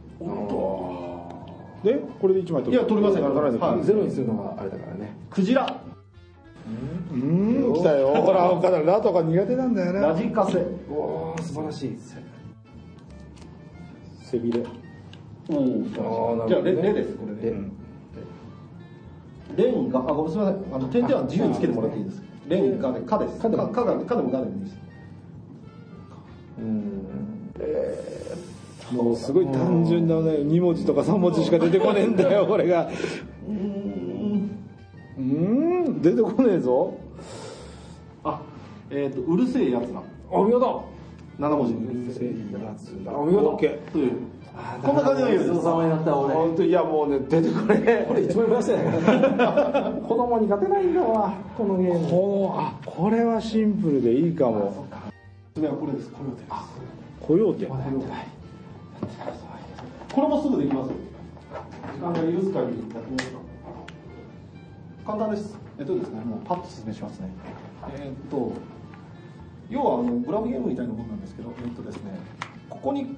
でこれで1枚取る。いや取りません。取らないではい。ゼロにするのがあれだからね。クジラ。うーん来たよ。ほら他のラとか苦手なんだよラなジカセ。おー素晴らしい。背びれ。おおじゃあレレですこれで、うんレ。ンガあごめんすみません。あの点々は自由につけてもらっていいです。レンガでカです。カカでも。カでもガでもいいです。うんもうすごい単純なね2文字とか3文字しか出てこねえんだよこれが。うーん？うーん？出てこねえぞ。あえっ、とうるせえやつらお見事。7文字。お見事。OK という。こんな感じのゲームです。様になった俺。本当いやもうね出てこねえ。俺一枚増やし子供に勝てないんだわこのゲーム。このあこれはシンプルでいいかも。それはこれです。これです。コヨーテこれもすぐできますよ。時間が許す限りやってみますか。簡単です。えっとですね。もうパッと説明しますね。えっと要はあのグラフゲームみたいなものなんですけどえっとですねここに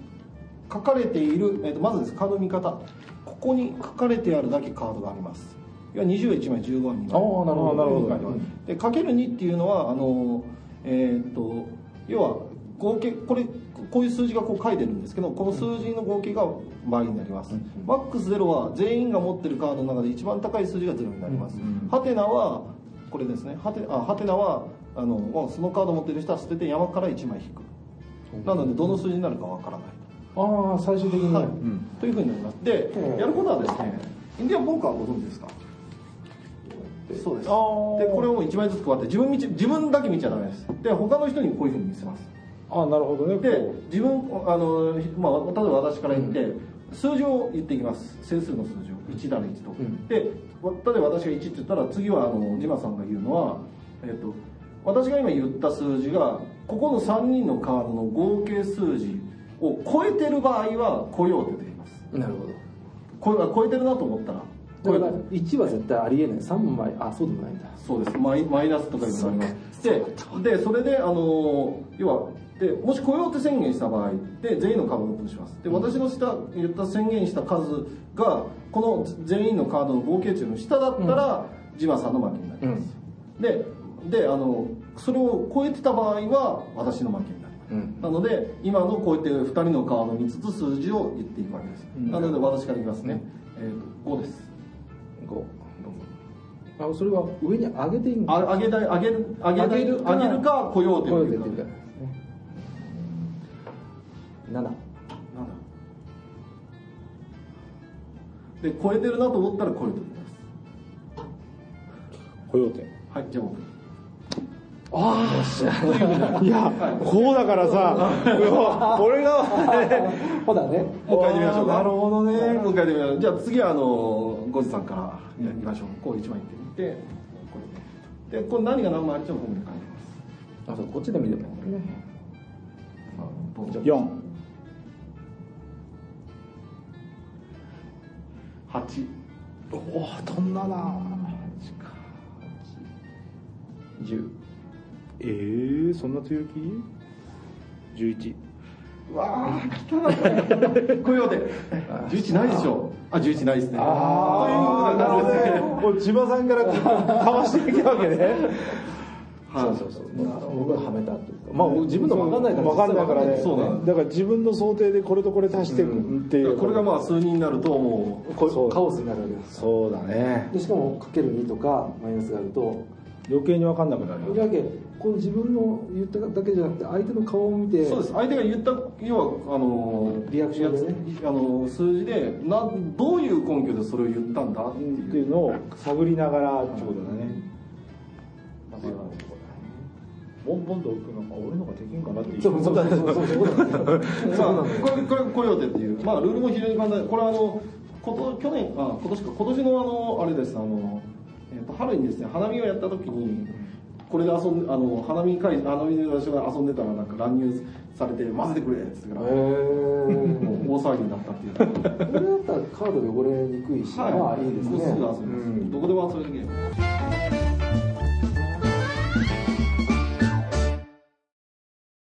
書かれている、えっと、まずですカードの見方。ここに書かれてあるだけカードがあります。要は20は1枚15は2枚あーなるほど。なるほどでかける2っていうのはあのえーっと要は合計これこういう数字がこう書いてるんですけどこの数字の合計が倍になります、マックスゼロは全員が持ってるカードの中で一番高い数字がゼロになります、ハテナはこれですね。ハテあハテナはあのまあそのカード持ってる人は捨てて山から1枚引く。なのでどの数字になるかわからない。ああ最終的に、はい。ん。というふうになります。で、うん。やることはですねインディアンボンカーご存知ですか？そうです。でこれを1枚ずつ配って自分自分だけ見ちゃダメです。で他の人にこういうふうに見せますあなるほどねでこ自分あの、まあ、例えば私から言って、数字を言っていきます。整数の数字を。1なら1と、ん。でわ例えば私が1って言ったら次はあのジマさんが言うのは、えっと私が今言った数字がここの3人のカードの合計数字を超えてる場合はコヨーテと言います。なるほど。これが超えてるなと思ったらだから1は絶対ありえない。3枚あそうでもないんだ。そうです。マイマイナスとかいうのがあります。ででそれであの要はでもし雇用って宣言した場合で全員のカードをオープンします。で私の下言った宣言した数がこの全員のカードの合計値の下だったら、ジマさんの負けになります、でであのそれを超えてた場合は私の負けになります。うん。なので今のこうやって2人のカードに5つ数字を言っていくわけです、なので私から言いますね、えー、と5です。5あそれは上に上げていいん上げたい上げる上げるか上げるか。雇用とこういうか7なんだで超えてるなと思ったら超えておきます。コヨーテはいじゃあ僕い。やこうだからさ 俺がほらね。もう一回やってみましょうか。なるほどね。もう一回やってみましょう。じゃあ次はあのゴジさんからやりましょう。こう一枚いってみてこれで。これ何が何枚あるかをここに書いてます？あそうこっちで見ればいい。んだねあどうぞ4 8おお飛んだな。10えー、そんな強気 ?11 うわー来たなこれで11ないでしょ。あ11ないですね。あということでなんですね。千葉さんからかわしてきたわけね。はいそうそうそう。僕がはめたというか。まあ自分の分かんないから分かんないからね。そうなんだだから自分の想定でこれとこれ足していくっていう、これがまあ数人になるともうカオスになるわけです。そうだね。でしかもかける2とかマイナスがあると。余計に分かんなくなるよだけこの自分の言っただけじゃなくて相手の顔を見て。そうです。相手が言った要はあのリアクションでね。やつあの数字でなどういう根拠でそれを言ったんだっていう。のを探りながらってことだね。だからボンボンと置くのか俺のができんかなっていう。そうそうそうそう これこれコヨーテっていう。まあルールも非常に簡単。でこれはあのこと去年あ今年か。今年のあのあれです。あの、えっと春にですね花見をやった時にこれで遊んであの花見会花見で私が遊んでたらなんか乱入されて混ぜてくれって言ってから、大騒ぎになったっていう。これだったらカード汚れにくいし、まあいいですね。すぐ遊べます、うん。どこでも遊べるゲーム